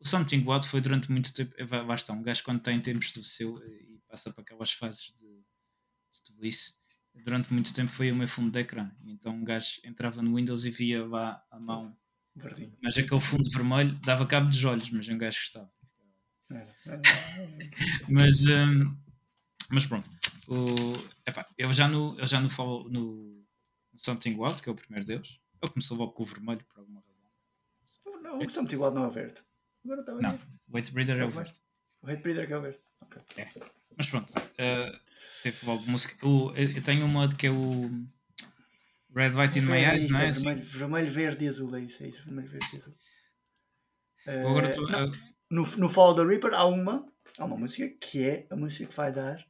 O Something Wild foi durante muito tempo. Basta, um gajo quando tem tempos de seu e passa para aquelas fases de, de tudo isso, durante muito tempo foi o meu fundo de ecrã. Então um gajo entrava no Windows e via lá a mão. Verdinho. Mas aquele fundo vermelho dava cabo dos olhos, mas um gajo gostava. mas, um, mas pronto. O, epá, eu já no, eu já no, no Something Wild, que é o primeiro deles. Ele começou logo com o vermelho por alguma razão. Não, o Something Wild não é o verde. Agora está não, o Hate Breeder é o verde. O Hate Breeder é o verde. Okay. É. Mas pronto, uh, teve logo música. O, eu tenho uma que é o Red, White in My Eyes, não é? é vermelho, vermelho, verde e azul, é isso, é isso. Vermelho, verde e azul. Uh, Agora tu, uh, no, no Fall the Reaper há uma, há uma música que é a música que vai dar,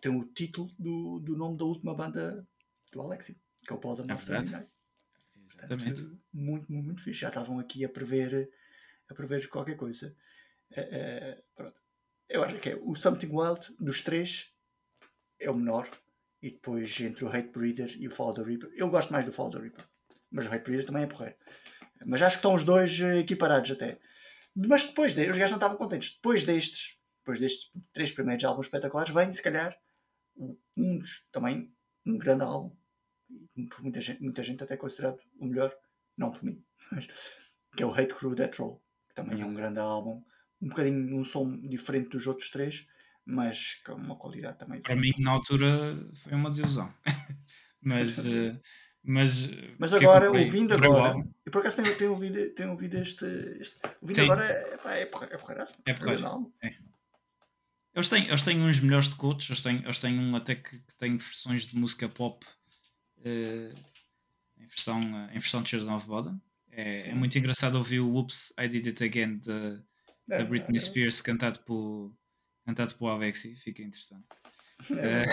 tem o título do, do nome da última banda do Alexi, que é o Paul da North Exatamente. muito, muito, muito fixe. Já estavam aqui a prever, a prever qualquer coisa. Uh, uh, Eu acho que é o Something Wild dos três é o menor. E depois entre o Hate Breeder e o Fall the Reaper. Eu gosto mais do Fall the Reaper. Mas o Hate Breeder também é porreiro. Mas acho que estão os dois eh, equiparados até. Mas depois de, os gajos não estavam contentes. Depois destes, depois destes três primeiros álbuns espetaculares, vem se calhar um também um grande álbum por muita gente, muita gente até considerado o melhor, não por mim, mas, que é o Hate Crew Death Roll, que também é um grande álbum, um bocadinho um som diferente dos outros três, mas com uma qualidade também. Para mim, na altura, foi uma desilusão. mas, eh, mas, mas agora, ouvindo agora, e por acaso tenho, tenho, ouvido, tenho ouvido este, este ouvindo Sim. agora, é, pá, é, porra, é porreiraço. É porreiro. É. Eles têm, eles têm uns melhores de coaches, eles têm, eles têm um até que, que tem versões de música pop uh, em, versão, uh, em versão de Children of Bodom. É, é, muito engraçado ouvir o Oops, I Did It Again da, da Britney Spears cantado por, cantado por Alexi, fica interessante. É,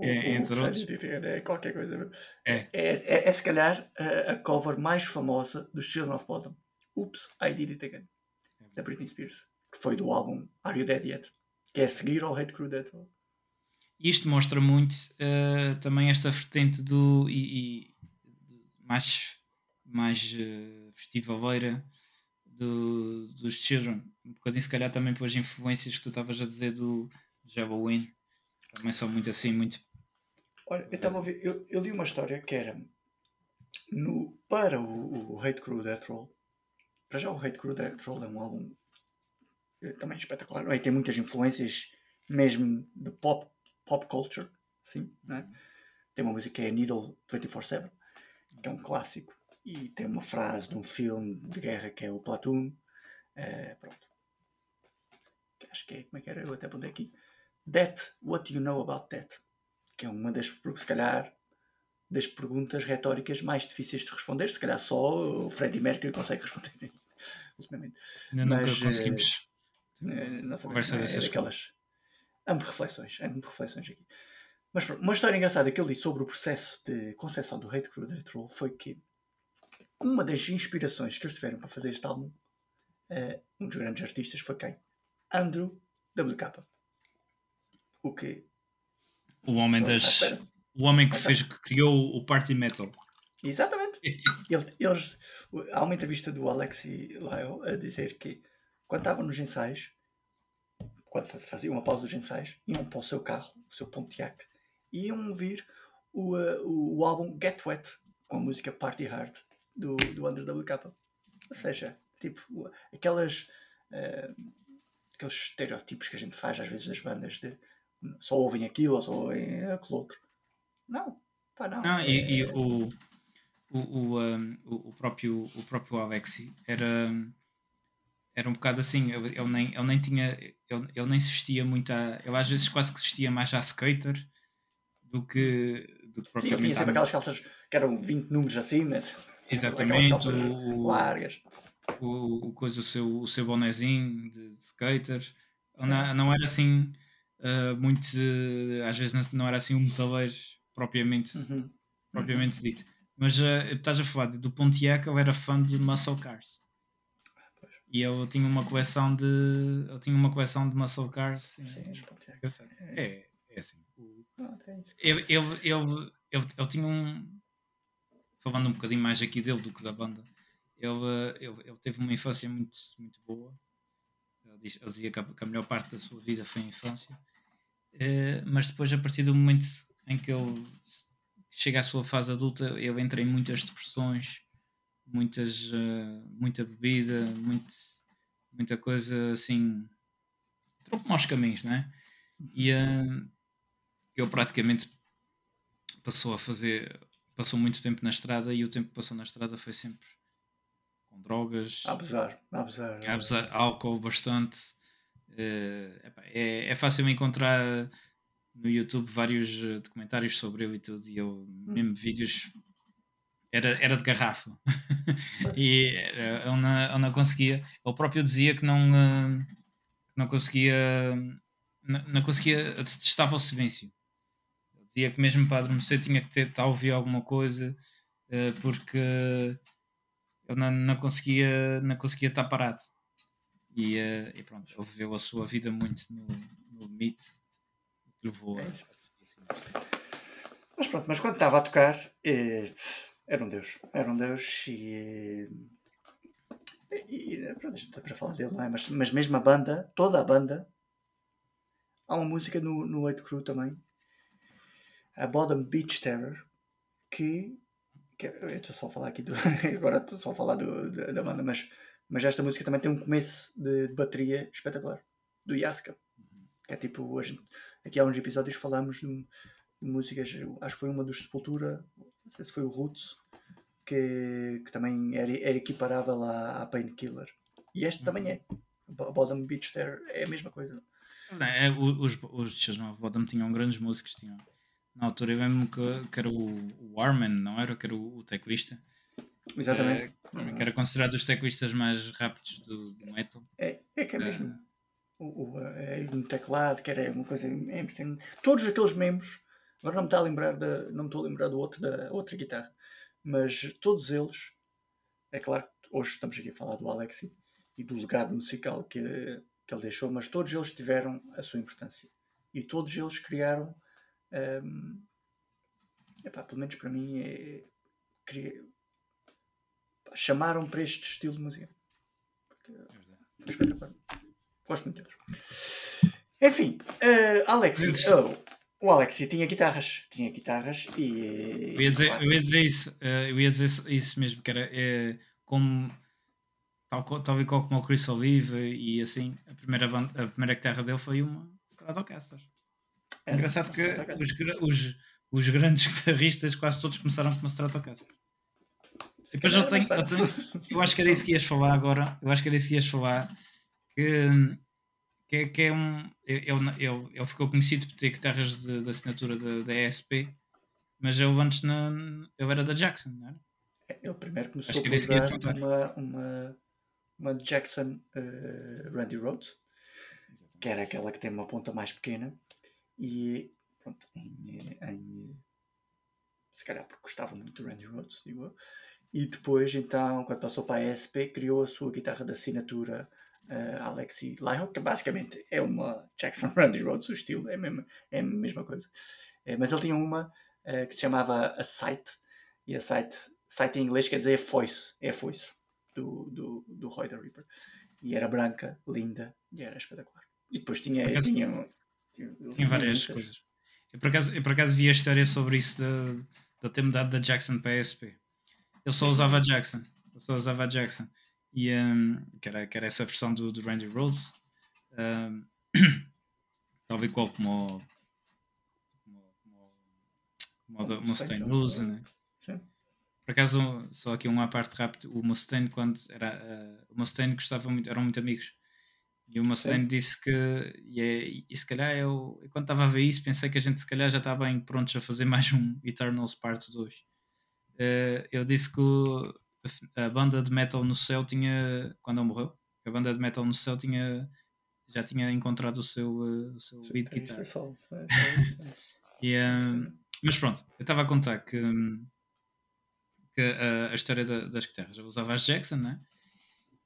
é, entre outros. É qualquer coisa. É, é, é, é se calhar a, a, cover mais famosa dos Children of Bottom. Oops, I Did It Again. Da Britney Spears. Que foi do álbum Are You Dead Yet? Que é seguir ao Hate Crew Dead isto mostra muito uh, também esta vertente do e, e mais, mais uh, festivaleira do, dos Children. Um bocadinho se calhar também pelas influências que tu estavas a dizer do Halloween. Também são muito assim, muito. Olha, eu estava a ver, eu, eu, li uma história que era no, para o, o Hate Crew Death Roll. Para já o Hate Crew Death Roll é um álbum eh, também espetacular, não é? tem muitas influências mesmo de pop pop culture, sim, né? Tem uma música que é Needle 24-7, que é um clássico, e tem uma frase de um filme de guerra que é o Platoon. Uh, pronto. Acho que é, como é que era? Eu até apontei aqui. That, what do you know about that? Que é uma das, se calhar, das perguntas retóricas mais difíceis de responder. Se calhar só o Freddie Mercury consegue responder ultimamente. Ainda nunca Mas, conseguimos. Uh, não conversa é, dessas daquelas, Amo reflexões, amo reflexões aqui. Mas uma história engraçada que eu li sobre o processo de concepção do Hate Crew Death Roll foi que uma das inspirações que eles tiveram para fazer este álbum, uh, um dos grandes artistas, foi quem? Andrew WK. O que? O homem das. O homem que, fez, que criou o Party Metal. Exatamente. eles, há uma entrevista do Alexi Lyle a dizer que quando estavam nos ensaios quando faziam uma pausa dos ensaios, iam para o seu carro, o seu Pontiac, e iam ouvir o, uh, o álbum Get Wet, com a música Party Hard, do, do Under WK. Ou seja, tipo, aquelas, uh, aqueles estereótipos que a gente faz às vezes das bandas de só ouvem aquilo ou só ouvem aquilo outro. Não, pá, não. não e, e o, o, o, um, o, próprio, o próprio Alexi era era um bocado assim, ele, ele, nem, ele nem tinha, ele, ele nem se vestia muito a, ele às vezes quase que se vestia mais a skater do que, do que propriamente. Sim, tinha sempre aquelas calças que eram 20 números acima. Exatamente, o, largas. O, o, coisa, o, seu, o seu bonezinho de, de skater. Não, não era assim uh, muito, uh, às vezes não, não, era assim um metaleiro propriamente, uhum. propriamente uhum. dito. Mas uh, estás a falar do Pontiac, eu era fã de Muscle Cars. E eu tinha uma coleção de. Eu tinha uma coleção de muscle cars. Sim, é, é assim. Ele, ele, ele, ele, ele tinha um. Falando um bocadinho mais aqui dele do que da banda, ele, ele, ele teve uma infância muito, muito boa. Ele, diz, ele dizia que a, que a melhor parte da sua vida foi a infância. Uh, mas depois, a partir do momento em que ele chega à sua fase adulta, ele entra em muitas depressões muitas, uh, muita bebida, muito, muita coisa assim, trocou maus caminhos, né? E uh, eu praticamente passou a fazer, passou muito tempo na estrada e o tempo que passou na estrada foi sempre com drogas, a abusar, a abusar, a abusar álcool bastante. Uh, é, é fácil encontrar no YouTube vários eh, documentários sobre ele e tudo, e eu, hum. mesmo vídeos, era, era de garrafa. e ele não, ele não conseguia, ele próprio dizia que não, não conseguia, não, não conseguia, detestava o silêncio dizia que mesmo para adormecer tinha que ter, a ouvir alguma coisa uh, porque eu não, não, conseguia, não conseguia estar parado. E, uh, e pronto, ele viveu a sua vida muito no, no limite, que levou a. É mas pronto, mas quando estava a tocar, eh, era um Deus, era um Deus e. E pronto, não para falar dele, não é? Mas, mas mesmo a banda, toda a banda, há uma música no, no 8 Crew também, a Bottom Beach Terror, que, que eu estou só a falar aqui do, agora estou só a falar do, da banda, mas, mas esta música também tem um começo de, de bateria espetacular, do Yaska, que é tipo, hoje, aqui há uns episódios falamos de, de, músicas, acho que foi uma dos Sepultura, não sei se foi o Roots, que, que também era, era equiparável à, à Painkiller. E este uhum. também é. Bottom Beach Terror é a mesma coisa. Não, é, os, os, os Bottom tinham grandes músicos, tinham na altura eu lembro que, que era o, o Arman, não era? Que era o, o teclista. Exatamente. Uh, que era considerado os teclistas mais rápidos do, do metal. É, é que é mesmo. Uh, o, o, é um teclado, que era uma coisa. É, todos aqueles membros, agora não me está a lembrar da, não me estou a lembrar do outro, da outra guitarra, mas todos eles, é claro que hoje estamos aqui a falar do Alexi e do legado musical que, que ele deixou, mas todos eles tiveram a sua importância. E todos eles criaram um, epá, pelo menos para mim, é, queria, chamaram para este estilo de música. Porque, é espetacular. Gosto muito deles. Enfim, uh, Alex, oh, o Alex tinha guitarras. Tinha guitarras e. Eu ia dizer, eu ia dizer isso, uh, eu ia dizer isso mesmo, que era é, como tal, tal e qual como o Chris Olive e assim, a primeira, banda, a primeira guitarra dele foi uma Stratocaster. É engraçado que os, os, os grandes guitarristas quase todos começaram com uma Stratocaster. Depois eu tenho, eu tenho, eu acho que era isso que ias falar agora. Eu acho que era isso que ias falar. Que, que, que é um. Ele, ele, ele ficou conhecido por ter guitarras de, de assinatura da, da ESP, mas eu antes não, eu era da Jackson, não era? É, ele primeiro começou a usar uma, uma, uma Jackson uh, Randy Rhodes, que era aquela que tem uma ponta mais pequena e pronto, em, em se calhar porque gostava muito do Randy Rhodes, digo eu. E depois, então, quando passou para a ESP, criou a sua guitarra de assinatura uh, Alexi Lyle, que basicamente é uma Jackson Randy Rhodes, o estilo é a mesma, é a mesma coisa. É, mas ele tinha uma uh, que se chamava a Sight, e a Sight, Sight em inglês quer dizer foice, é foice do, do, do Roy the Reaper. E era branca, linda, e era espetacular. E depois tinha, tinha tinha várias coisas. Eu por, acaso, eu por acaso vi a história sobre isso de, de ter mudado da Jackson para a SP. Eu só usava a Jackson. Eu só usava a Jackson. E, um, que, era, que era essa versão do, do Randy Rhodes. Um, talvez qual como, como, como, como o Mustaine usa, né? Por acaso, só aqui uma parte rápida, o Mustaine quando era uh, o Mustaine gostava muito, eram muito amigos e o Mustaine disse que, e, é, e se calhar eu, quando estava a ver isso, pensei que a gente se calhar já estava bem prontos a fazer mais um Eternals Part 2. Uh, eh, eu disse que o, a banda de metal no céu tinha, quando ele morreu, a banda de metal no céu tinha, já tinha encontrado o seu, uh, o seu lead guitar. e, uh, mas pronto, eu estava a contar que, que uh, a história da, das guitarras. Eu usava as Jackson, né?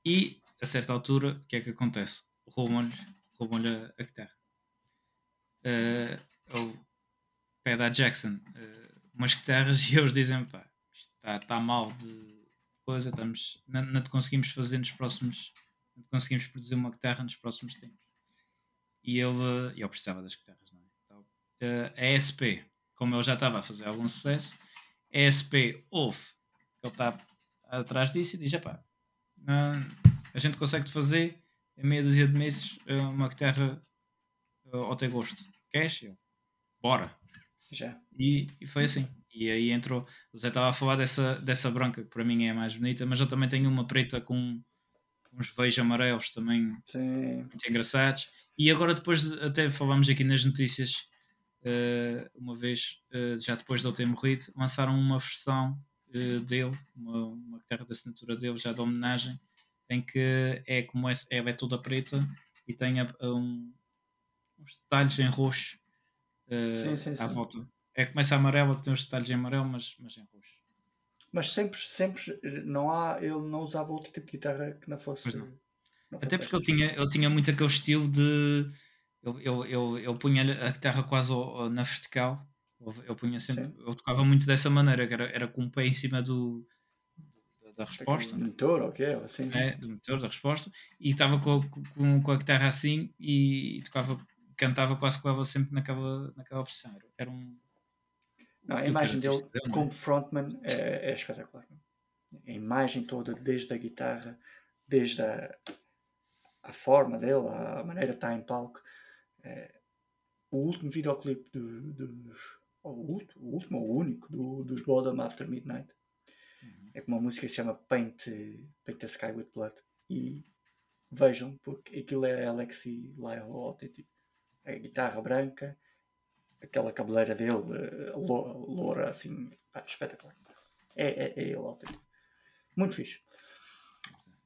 E a certa altura, o que é que acontece? Roubam-lhe roubam a, a guitarra. Uh, pede à Jackson uh, umas guitarras e eles dizem: pá, está tá mal de coisa, estamos, não, não te conseguimos fazer nos próximos, não te conseguimos produzir uma guitarra nos próximos tempos. E ele, ele precisava das guitarras, não é? Então, uh, a ESP, como ele já estava a fazer algum sucesso, a ESP ouve que ele está atrás disso e diz: pá, a gente consegue fazer em meia dúzia de meses, uma guitarra ao teu gosto. Queres? Eu, bora. Já. E, e foi assim. E aí entrou. O Zé estava a falar dessa, dessa branca, que para mim é a mais bonita, mas eu também tenho uma preta com uns veios amarelos também Sim. muito engraçados. E agora, depois, até falámos aqui nas notícias, uh, uma vez, já depois de ele ter morrido, lançaram uma versão dele, uma, uma guitarra da assinatura dele, já de homenagem, em que é como é, é, toda preta e tem a, a um, uns detalhes em roxo sim, sim, à sim. volta. É começa amarelo, tem uns detalhes em amarelo, mas, mas em roxo. Mas sempre, sempre, não há, ele não usava outro tipo de guitarra que não fosse. Não. Não Até porque ele tinha, ele tinha muito aquele estilo de. Eu, eu, eu, eu punha a guitarra quase na vertical. Eu punha sempre. Sim. Eu tocava muito dessa maneira, que era, era com o pé em cima do, da resposta. Do motor, ok, assim. É, do motor, da resposta. E estava com, com, com a guitarra assim e, tocava, cantava quase que sempre naquela, naquela posição. Era um. Não, a imagem dele, dele é? como frontman é, é espetacular. A imagem toda, desde a guitarra, desde a, a forma dele, a maneira que está em palco. É, o último videoclipe do, dos. O último, o último ou o único do, dos Bodom After Midnight. É uma música que se chama Paint, Paint the Sky with Blood. E vejam, porque aquilo é Alexi Lyle autêntico. A guitarra branca, aquela cabeleira dele, eh, loura, assim, pá, espetacular. É, é, é ele autêntico. Muito fixe.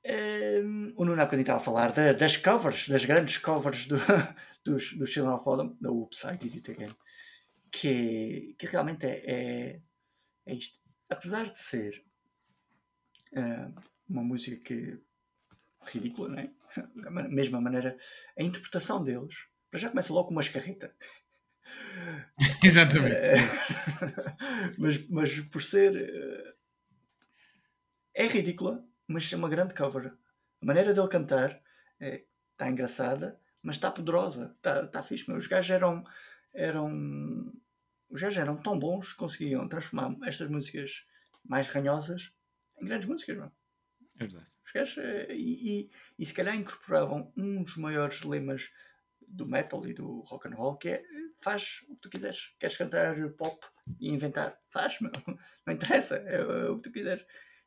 Um, o Nuno há bocadinho estava a falar de, das covers, das grandes covers do, dos, dos Children of Bottom, da Oops, I Did It Again, que, que realmente é, é, é isto. Apesar de ser uma música que ridícula, não é? Da mesma maneira, a interpretação deles já começa logo com uma escarreta. Exatamente. mas, mas por ser. Uh, é ridícula, mas é uma grande cover. A maneira dele cantar está é, engraçada, mas está poderosa, está tá fixe. Os gajos eram, eram. Os gajos eram tão bons que conseguiam transformar estas músicas mais ranhosas grandes músicas, não é verdade. Os gajos, eh, e, e, e se calhar incorporavam um dos maiores lemas do metal e do rock and roll, que é faz o que tu quiseres. Queres cantar pop e inventar? Faz, meu. não interessa, é, é o que tu quiseres.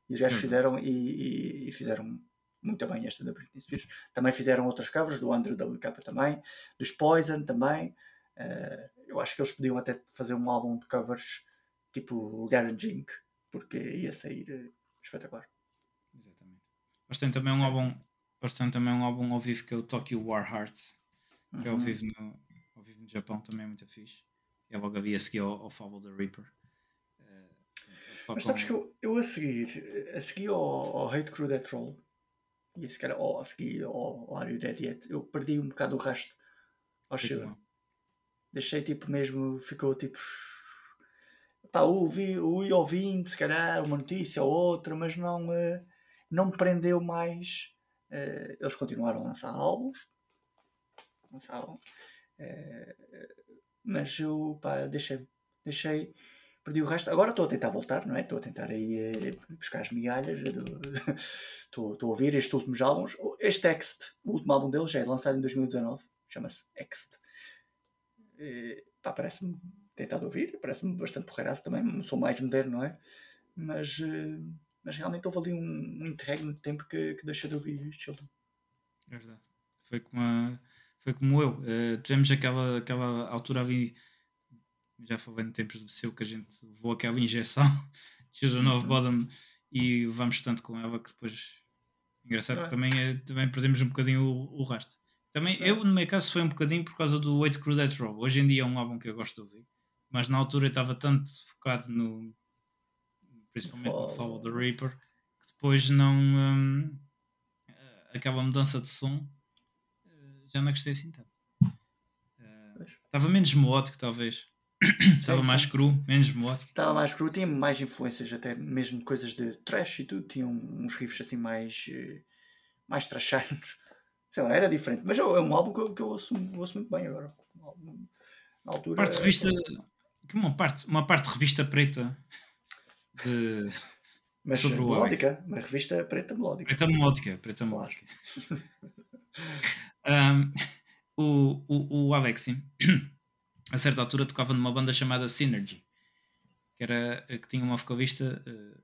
E os gajos uhum. fizeram e, e, fizeram muito bem esta da Britney Spears. Também fizeram outras covers, do Andrew WK também, dos Poison também. Uh, eu acho que eles podiam até fazer um álbum de covers tipo Garage Inc., porque ia sair espetacular. Exatamente. Eles têm também um álbum, eles têm também um álbum ao vivo que é o Tokyo War Heart, que uhum. é ao uhum. vivo, no, ao vivo no Japão, também é muito fixe. É logo havia a seguir ao, ao the Reaper. Mas sabes que eu, eu a seguir, a seguir ao, ao Hate Crew Death Troll, e esse cara, ou a seguir ao, ao Are You Dead Yet, eu perdi um bocado o resto ao Shiva. Deixei tipo mesmo, ficou tipo. Pá, ouvi, ouvi ouvindo, se calhar, uma notícia ou outra, mas não, uh, não me prendeu mais. Uh, eles continuaram a lançar álbuns, lançavam, uh, mas eu pá, deixei, deixei perdi o resto. Agora estou a tentar voltar, não é? Estou a tentar aí eh, buscar as migalhas. Estou, a ouvir estes últimos álbuns. Este Ext, o último álbum dele, já é lançado em 2019. Chama-se Ext. Eh, pá, parece-me tentado ouvir, parece-me bastante porreiraço também. Sou mais moderno, não é? Mas, eh, mas realmente houve ali um, um interregno de tempo que, que deixei de ouvir álbum. É verdade. Foi como, a, foi como eu. Uh, tivemos aquela, aquela altura ali já falei no tempos do seu que a gente levou aquela injeção Children of Bottom e vamos tanto com ela que depois engraçado que também, é, também perdemos um bocadinho o, o resto. Também é. eu no meu caso foi um bocadinho por causa do Wait Crew Death Row. Hoje em dia é um álbum que eu gosto de ouvir, mas na altura eu estava tanto focado no principalmente Follow. no Follow the Reaper que depois não um, aquela mudança de som eh, já não gostei assim tanto. Uh, estava menos melódico talvez. Estava mais cru, menos melódico. Estava mais cru, tinha mais influências, até mesmo coisas de trash e tudo. Tinha uns riffs assim mais, eh, mais trashanos. Sei lá, era diferente. Mas é um álbum que eu, que eu ouço, ouço muito bem agora. Na altura. Parte de Uma parte, uma parte de revista preta. De... Mas sobre melódica, uma revista preta melódica. Preta melódica, preta melódica. um, o, o, o Alexi a certa altura tocava numa banda chamada Synergy, que, era, que tinha uma vocalista uh,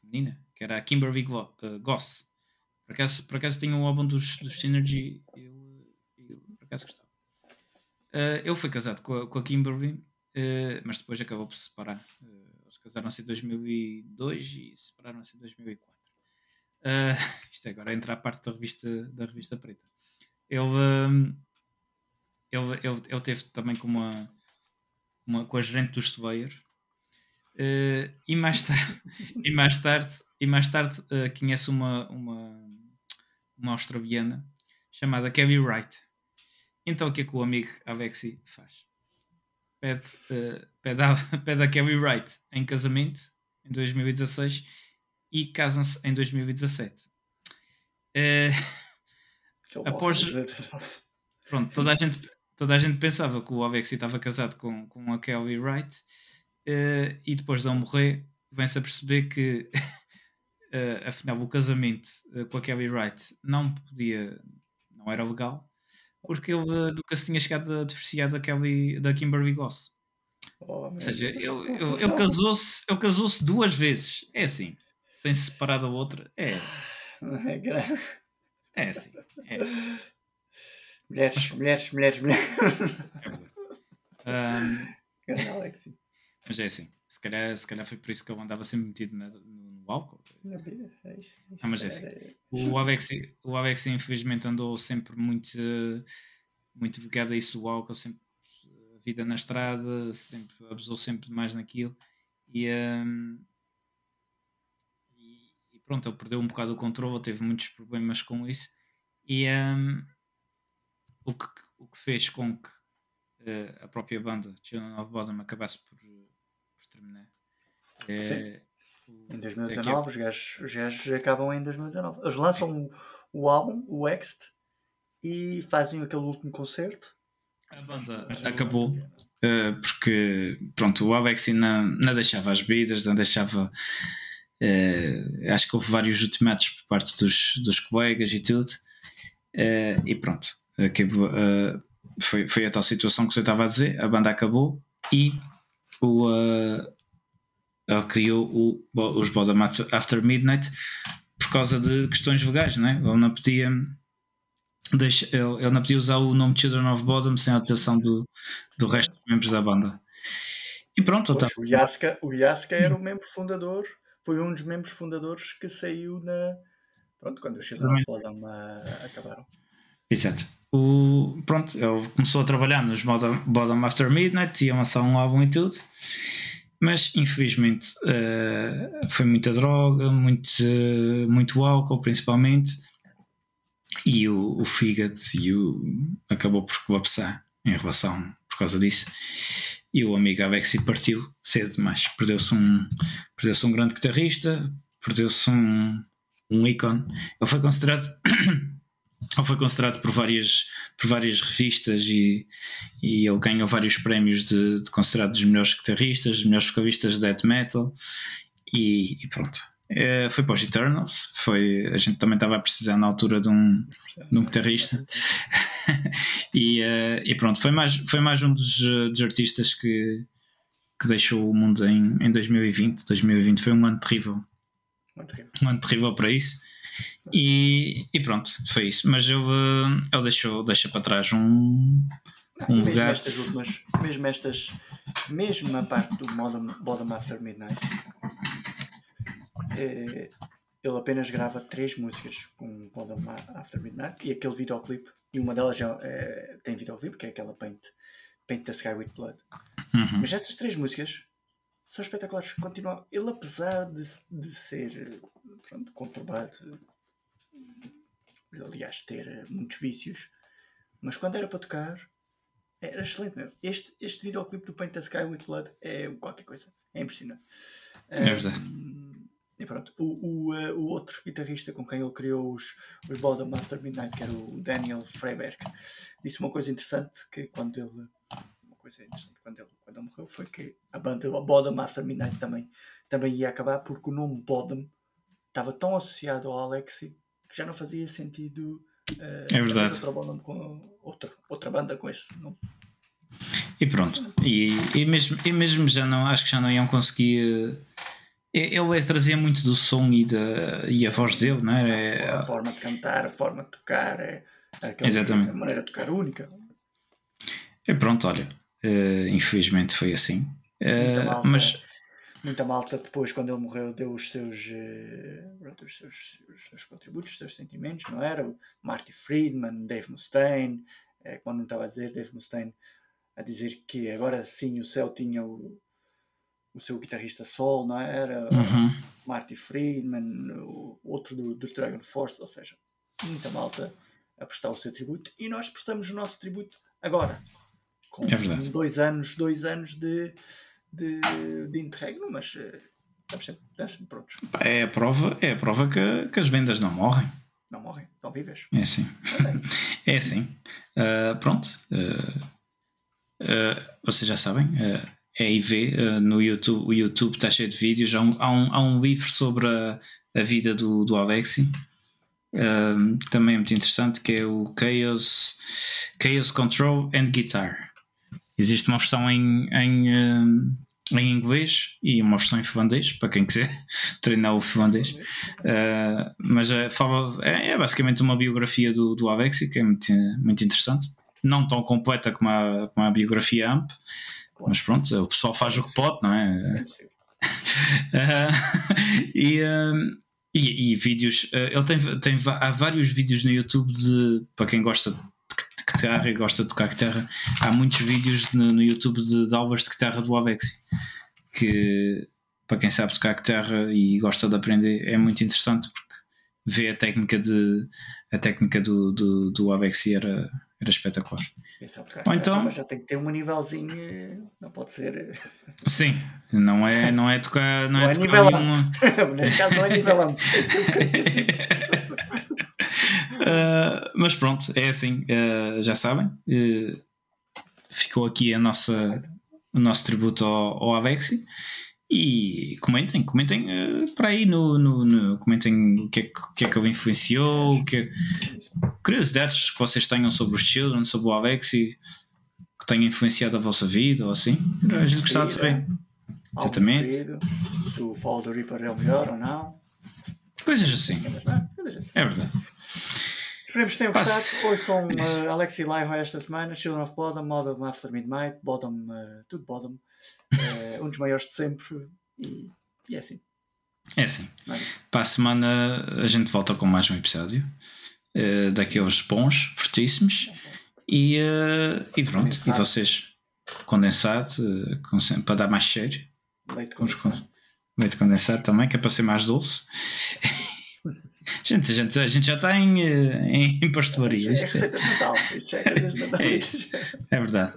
feminina, que era a Kimberly uh, Goss. Por acaso, por acaso tinha um álbum dos, dos Synergy, eu, eu por acaso gostava. Uh, ele foi casado com a, com a Kimberly, uh, mas depois acabou por se separar. Uh, eles casaram-se em 2002 e separaram-se em 2004. Uh, isto é agora entra a parte da revista, da revista Preta. Ele, um, ele, ele, ele teve também com uma, uma com a gerente do Surveyor. Uh, e mais tarde e mais tarde e mais tarde uh, conhece uma, uma uma australiana chamada Kevin Wright então o que é que o amigo Avexi faz? Pede, uh, pede, a, pede a Kevin Wright em casamento em 2016 e casam-se em 2017. Uh, após. Pronto, toda a, gente, toda a gente pensava que o Avexi estava casado com, com a Kelly Wright uh, e depois de ele morrer vem-se a perceber que afinal o casamento com a Kelly Wright não podia, não era legal porque ele uh, nunca se tinha chegado a divorciar da, Kelly, da Kimberly Goss. Oh, Ou seja, ele, ele, ele casou-se ele casou-se duas vezes. É assim, sem se separar da outra. É. É grave. É assim. É. Mulheres, mas, mulheres, mulheres, mulheres. É um, mas é assim. Se calhar, se calhar foi por isso que ele andava sempre metido no, no álcool. Na vida, é isso. É isso. Ah, mas é assim. O Alexi, o Alexi infelizmente andou sempre muito, muito ligado a isso do álcool, sempre a vida na estrada, sempre abusou sempre mais naquilo. E, um, e, e, pronto, ele perdeu um bocado o controle, teve muitos problemas com isso. E um, o, que, o que fez com que uh, a própria banda, Children of Bottom, acabasse por terminar. É, em 2019, os gajos, os gajos acabam em 2019. Eles lançam o, o álbum, o Ext, e fazem aquele último concerto. A banda acabou uh, porque pronto, o Alex não, não deixava as bebidas, não deixava. Uh, acho que houve vários ultimatos por parte dos, dos colegas e tudo. Uh, e pronto, acabou, foi, foi a tal situação que você estava a dizer. A banda acabou e o, uh, ele criou o, os Bottom After Midnight por causa de questões legais, não é? Ele não podia. Deixa, ele, ele não podia usar o nome Children of Bottom sem a autorização do, do resto dos membros da banda. E pronto, pois, tá. o, Yaska, o Yaska era o membro fundador, foi um dos membros fundadores que saiu na. Pronto, quando os Children of Bottom uh, acabaram. Exato. O, pronto, ele começou a trabalhar nos Bottom, Bottom After Midnight, ia lançar um álbum e tudo, mas infelizmente uh, foi muita droga, muito, uh, muito álcool principalmente, e o, o fígado e o, acabou por colapsar em relação por causa disso. E o amigo Avexi partiu cedo demais. Perdeu-se um, perdeu um grande guitarrista, perdeu-se um, um ícone. Ele foi considerado ele foi considerado por várias, por várias revistas e, e ele ganhou vários prémios de, de considerado dos melhores guitarristas, dos melhores vocalistas de death metal e, e pronto. É, foi para os Eternals, foi, a gente também estava a precisar na altura de um, de um guitarrista e, uh, e pronto, foi mais, foi mais um dos, dos artistas que, que deixou o mundo em, em 2020. 2020 foi um ano terrível, um ano terrível para isso e, e pronto, foi isso. Mas ele, ele deixou, deixa para trás um, um mesmo lugar. Estas últimas, mesmo estas, mesmo a parte do Modern, Bottom After Midnight, é, ele apenas grava três músicas com Bottom After Midnight e aquele videoclipe, e uma delas já é, tem videoclipe, que é aquela Paint, Paint the Sky with Blood. Uhum. Mas essas três músicas são espetaculares. Continua, ele, apesar de, de ser pronto, conturbado, aliás, ter eh, muitos vícios, mas quando era para tocar, era excelente mesmo. Este, este videoclipe do Paint the Sky with Blood é qualquer coisa, é impressionante. É verdade. Um, e pronto, o, o, uh, o outro guitarrista com quem ele criou os, os Bottom After Midnight, que era o Daniel Freiberg, disse uma coisa interessante que quando ele coisa interessante quando ele, quando ele morreu foi que a banda Bottom After Midnight também, também ia acabar porque o nome Bottom estava tão associado ao Alexi que já não fazia sentido uh, é verdade. Outra com outra, outra banda com este nome. E pronto. E, e, mesmo, e mesmo já não, acho que já não iam conseguir. Eh, ele trazia muito do som e, da, e a voz dele, não é? A forma de cantar, a forma de tocar, é aquela Exatamente. a maneira de tocar única. E pronto, olha, uh, infelizmente foi assim. Uh, malta, mas muita malta depois, quando ele morreu, deu os seus, uh, os seus, os seus contributos, os seus sentimentos, não era? Marty Friedman, Dave Mustaine, quando não estava a dizer, Dave Mustaine a dizer que agora sim o céu tinha o, o seu guitarrista sol, não é? era? Uhum. Marty Friedman, o outro do, dos Dragon Force, ou seja, muita malta a prestar o seu tributo e nós prestamos o nosso tributo agora, com é dois anos, dois anos de, de, de interregno, mas uh, estamos sempre, estamos sempre prontos. É a prova, é a prova que, que as vendas não morrem. Não morrem, estão vivas. É assim. é assim. Uh, pronto. Uh, uh, vocês já sabem, é IV no YouTube. O YouTube está cheio de vídeos. Há um, há um, há um livro sobre a, a, vida do, do Alexi. Também é muito interessante que é o Chaos, Chaos Control and Guitar. Existe uma versão em, em, uh, em inglês e uma versão em finlandês para quem quiser treinar o finlandês. Uh, mas fala, é, é, basicamente uma biografia do, do Alexi que é muito, muito interessante não tão completa como a, como a biografia AMP, mas pronto, o pessoal faz o que pode, não é? uh, e, uh, e, e, vídeos, ele tem, tem há vários vídeos no YouTube de para quem gosta de guitarra e gosta de tocar guitarra, há muitos vídeos no, no YouTube de, de, aulas de guitarra do Avexi que para quem sabe tocar guitarra e gosta de aprender é muito interessante porque vê a técnica de a técnica do, do, do Avexi era, era espetacular. Ou então, já tem que ter um nívelzinho, não pode ser. Sim, não é, não é tocar. Não, é não é, é tocar uma... Neste caso não é nivelão. uh, mas pronto, é assim, uh, já sabem. Uh, ficou aqui a nossa, o nosso tributo ao, ao Avexi. E comentem, comentem para aí no, no, no, comentem o que, é que, o que é que ele influenciou, o que é, curiosidades que vocês tenham sobre os Children, sobre o Alexi, que tenham influenciado a vossa vida ou assim. A gente gostava de saber. Exatamente. Se o Fall do Reaper é o melhor ou não. Coisas assim. É verdade. Esperemos que tenham gostado. Com uh, Alexi Live esta semana, Children of Bottom, Modern After Midnight, Bottom, uh, tudo Bottom. Uh, um dos maiores de sempre. E, e é assim. É assim. Para a semana a gente volta com mais um episódio uh, daqueles bons, fortíssimos. E, e pronto, condensado. e vocês condensado uh, para dar mais cheiro. Leite condensado. Leite condensado também, que é para ser mais doce. Gente, a gente, a gente já está em, em, em pastelaria. É, é, é isso, é verdade.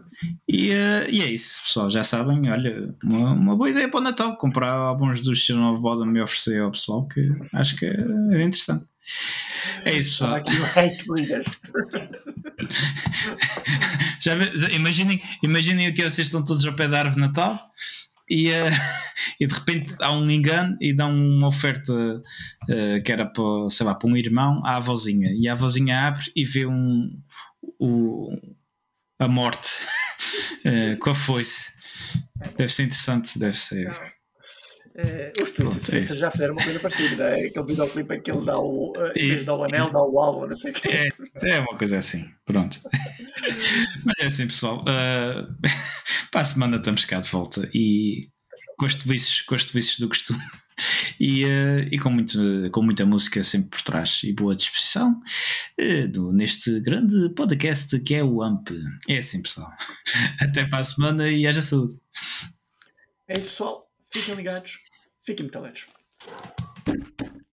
E, uh, e é isso, pessoal. Já sabem, olha, uma, uma boa ideia para o Natal. Comprar alguns dos Children of Bodom e oferecer ao pessoal, que acho que era interessante. É isso, pessoal. Aqui o Já imaginem, imaginem que vocês estão todos ao pé da árvore de Natal e, uh, e de repente há um engano e dão uma oferta uh, que era para, sei lá, para um irmão à avózinha e a avózinha abre e vê um, um a morte uh, com a foice. Deve ser interessante, deve ser. Uh, os Twisted é já fizeram uma coisa parecida, é? aquele videoclipe em que ele dá o, uh, dar o anel, dá o álbum, não sei o que. É, é uma coisa assim, pronto. Mas é assim, pessoal. Uh, para a semana estamos cá de volta e com os vícios, com os do costume. E, uh, e com, muito, com muita música sempre por trás e boa disposição do, neste grande podcast que é o AMP. É assim, pessoal. Até para a semana e haja saúde. É isso, pessoal. Fiquem ligados, fiquem metaleros.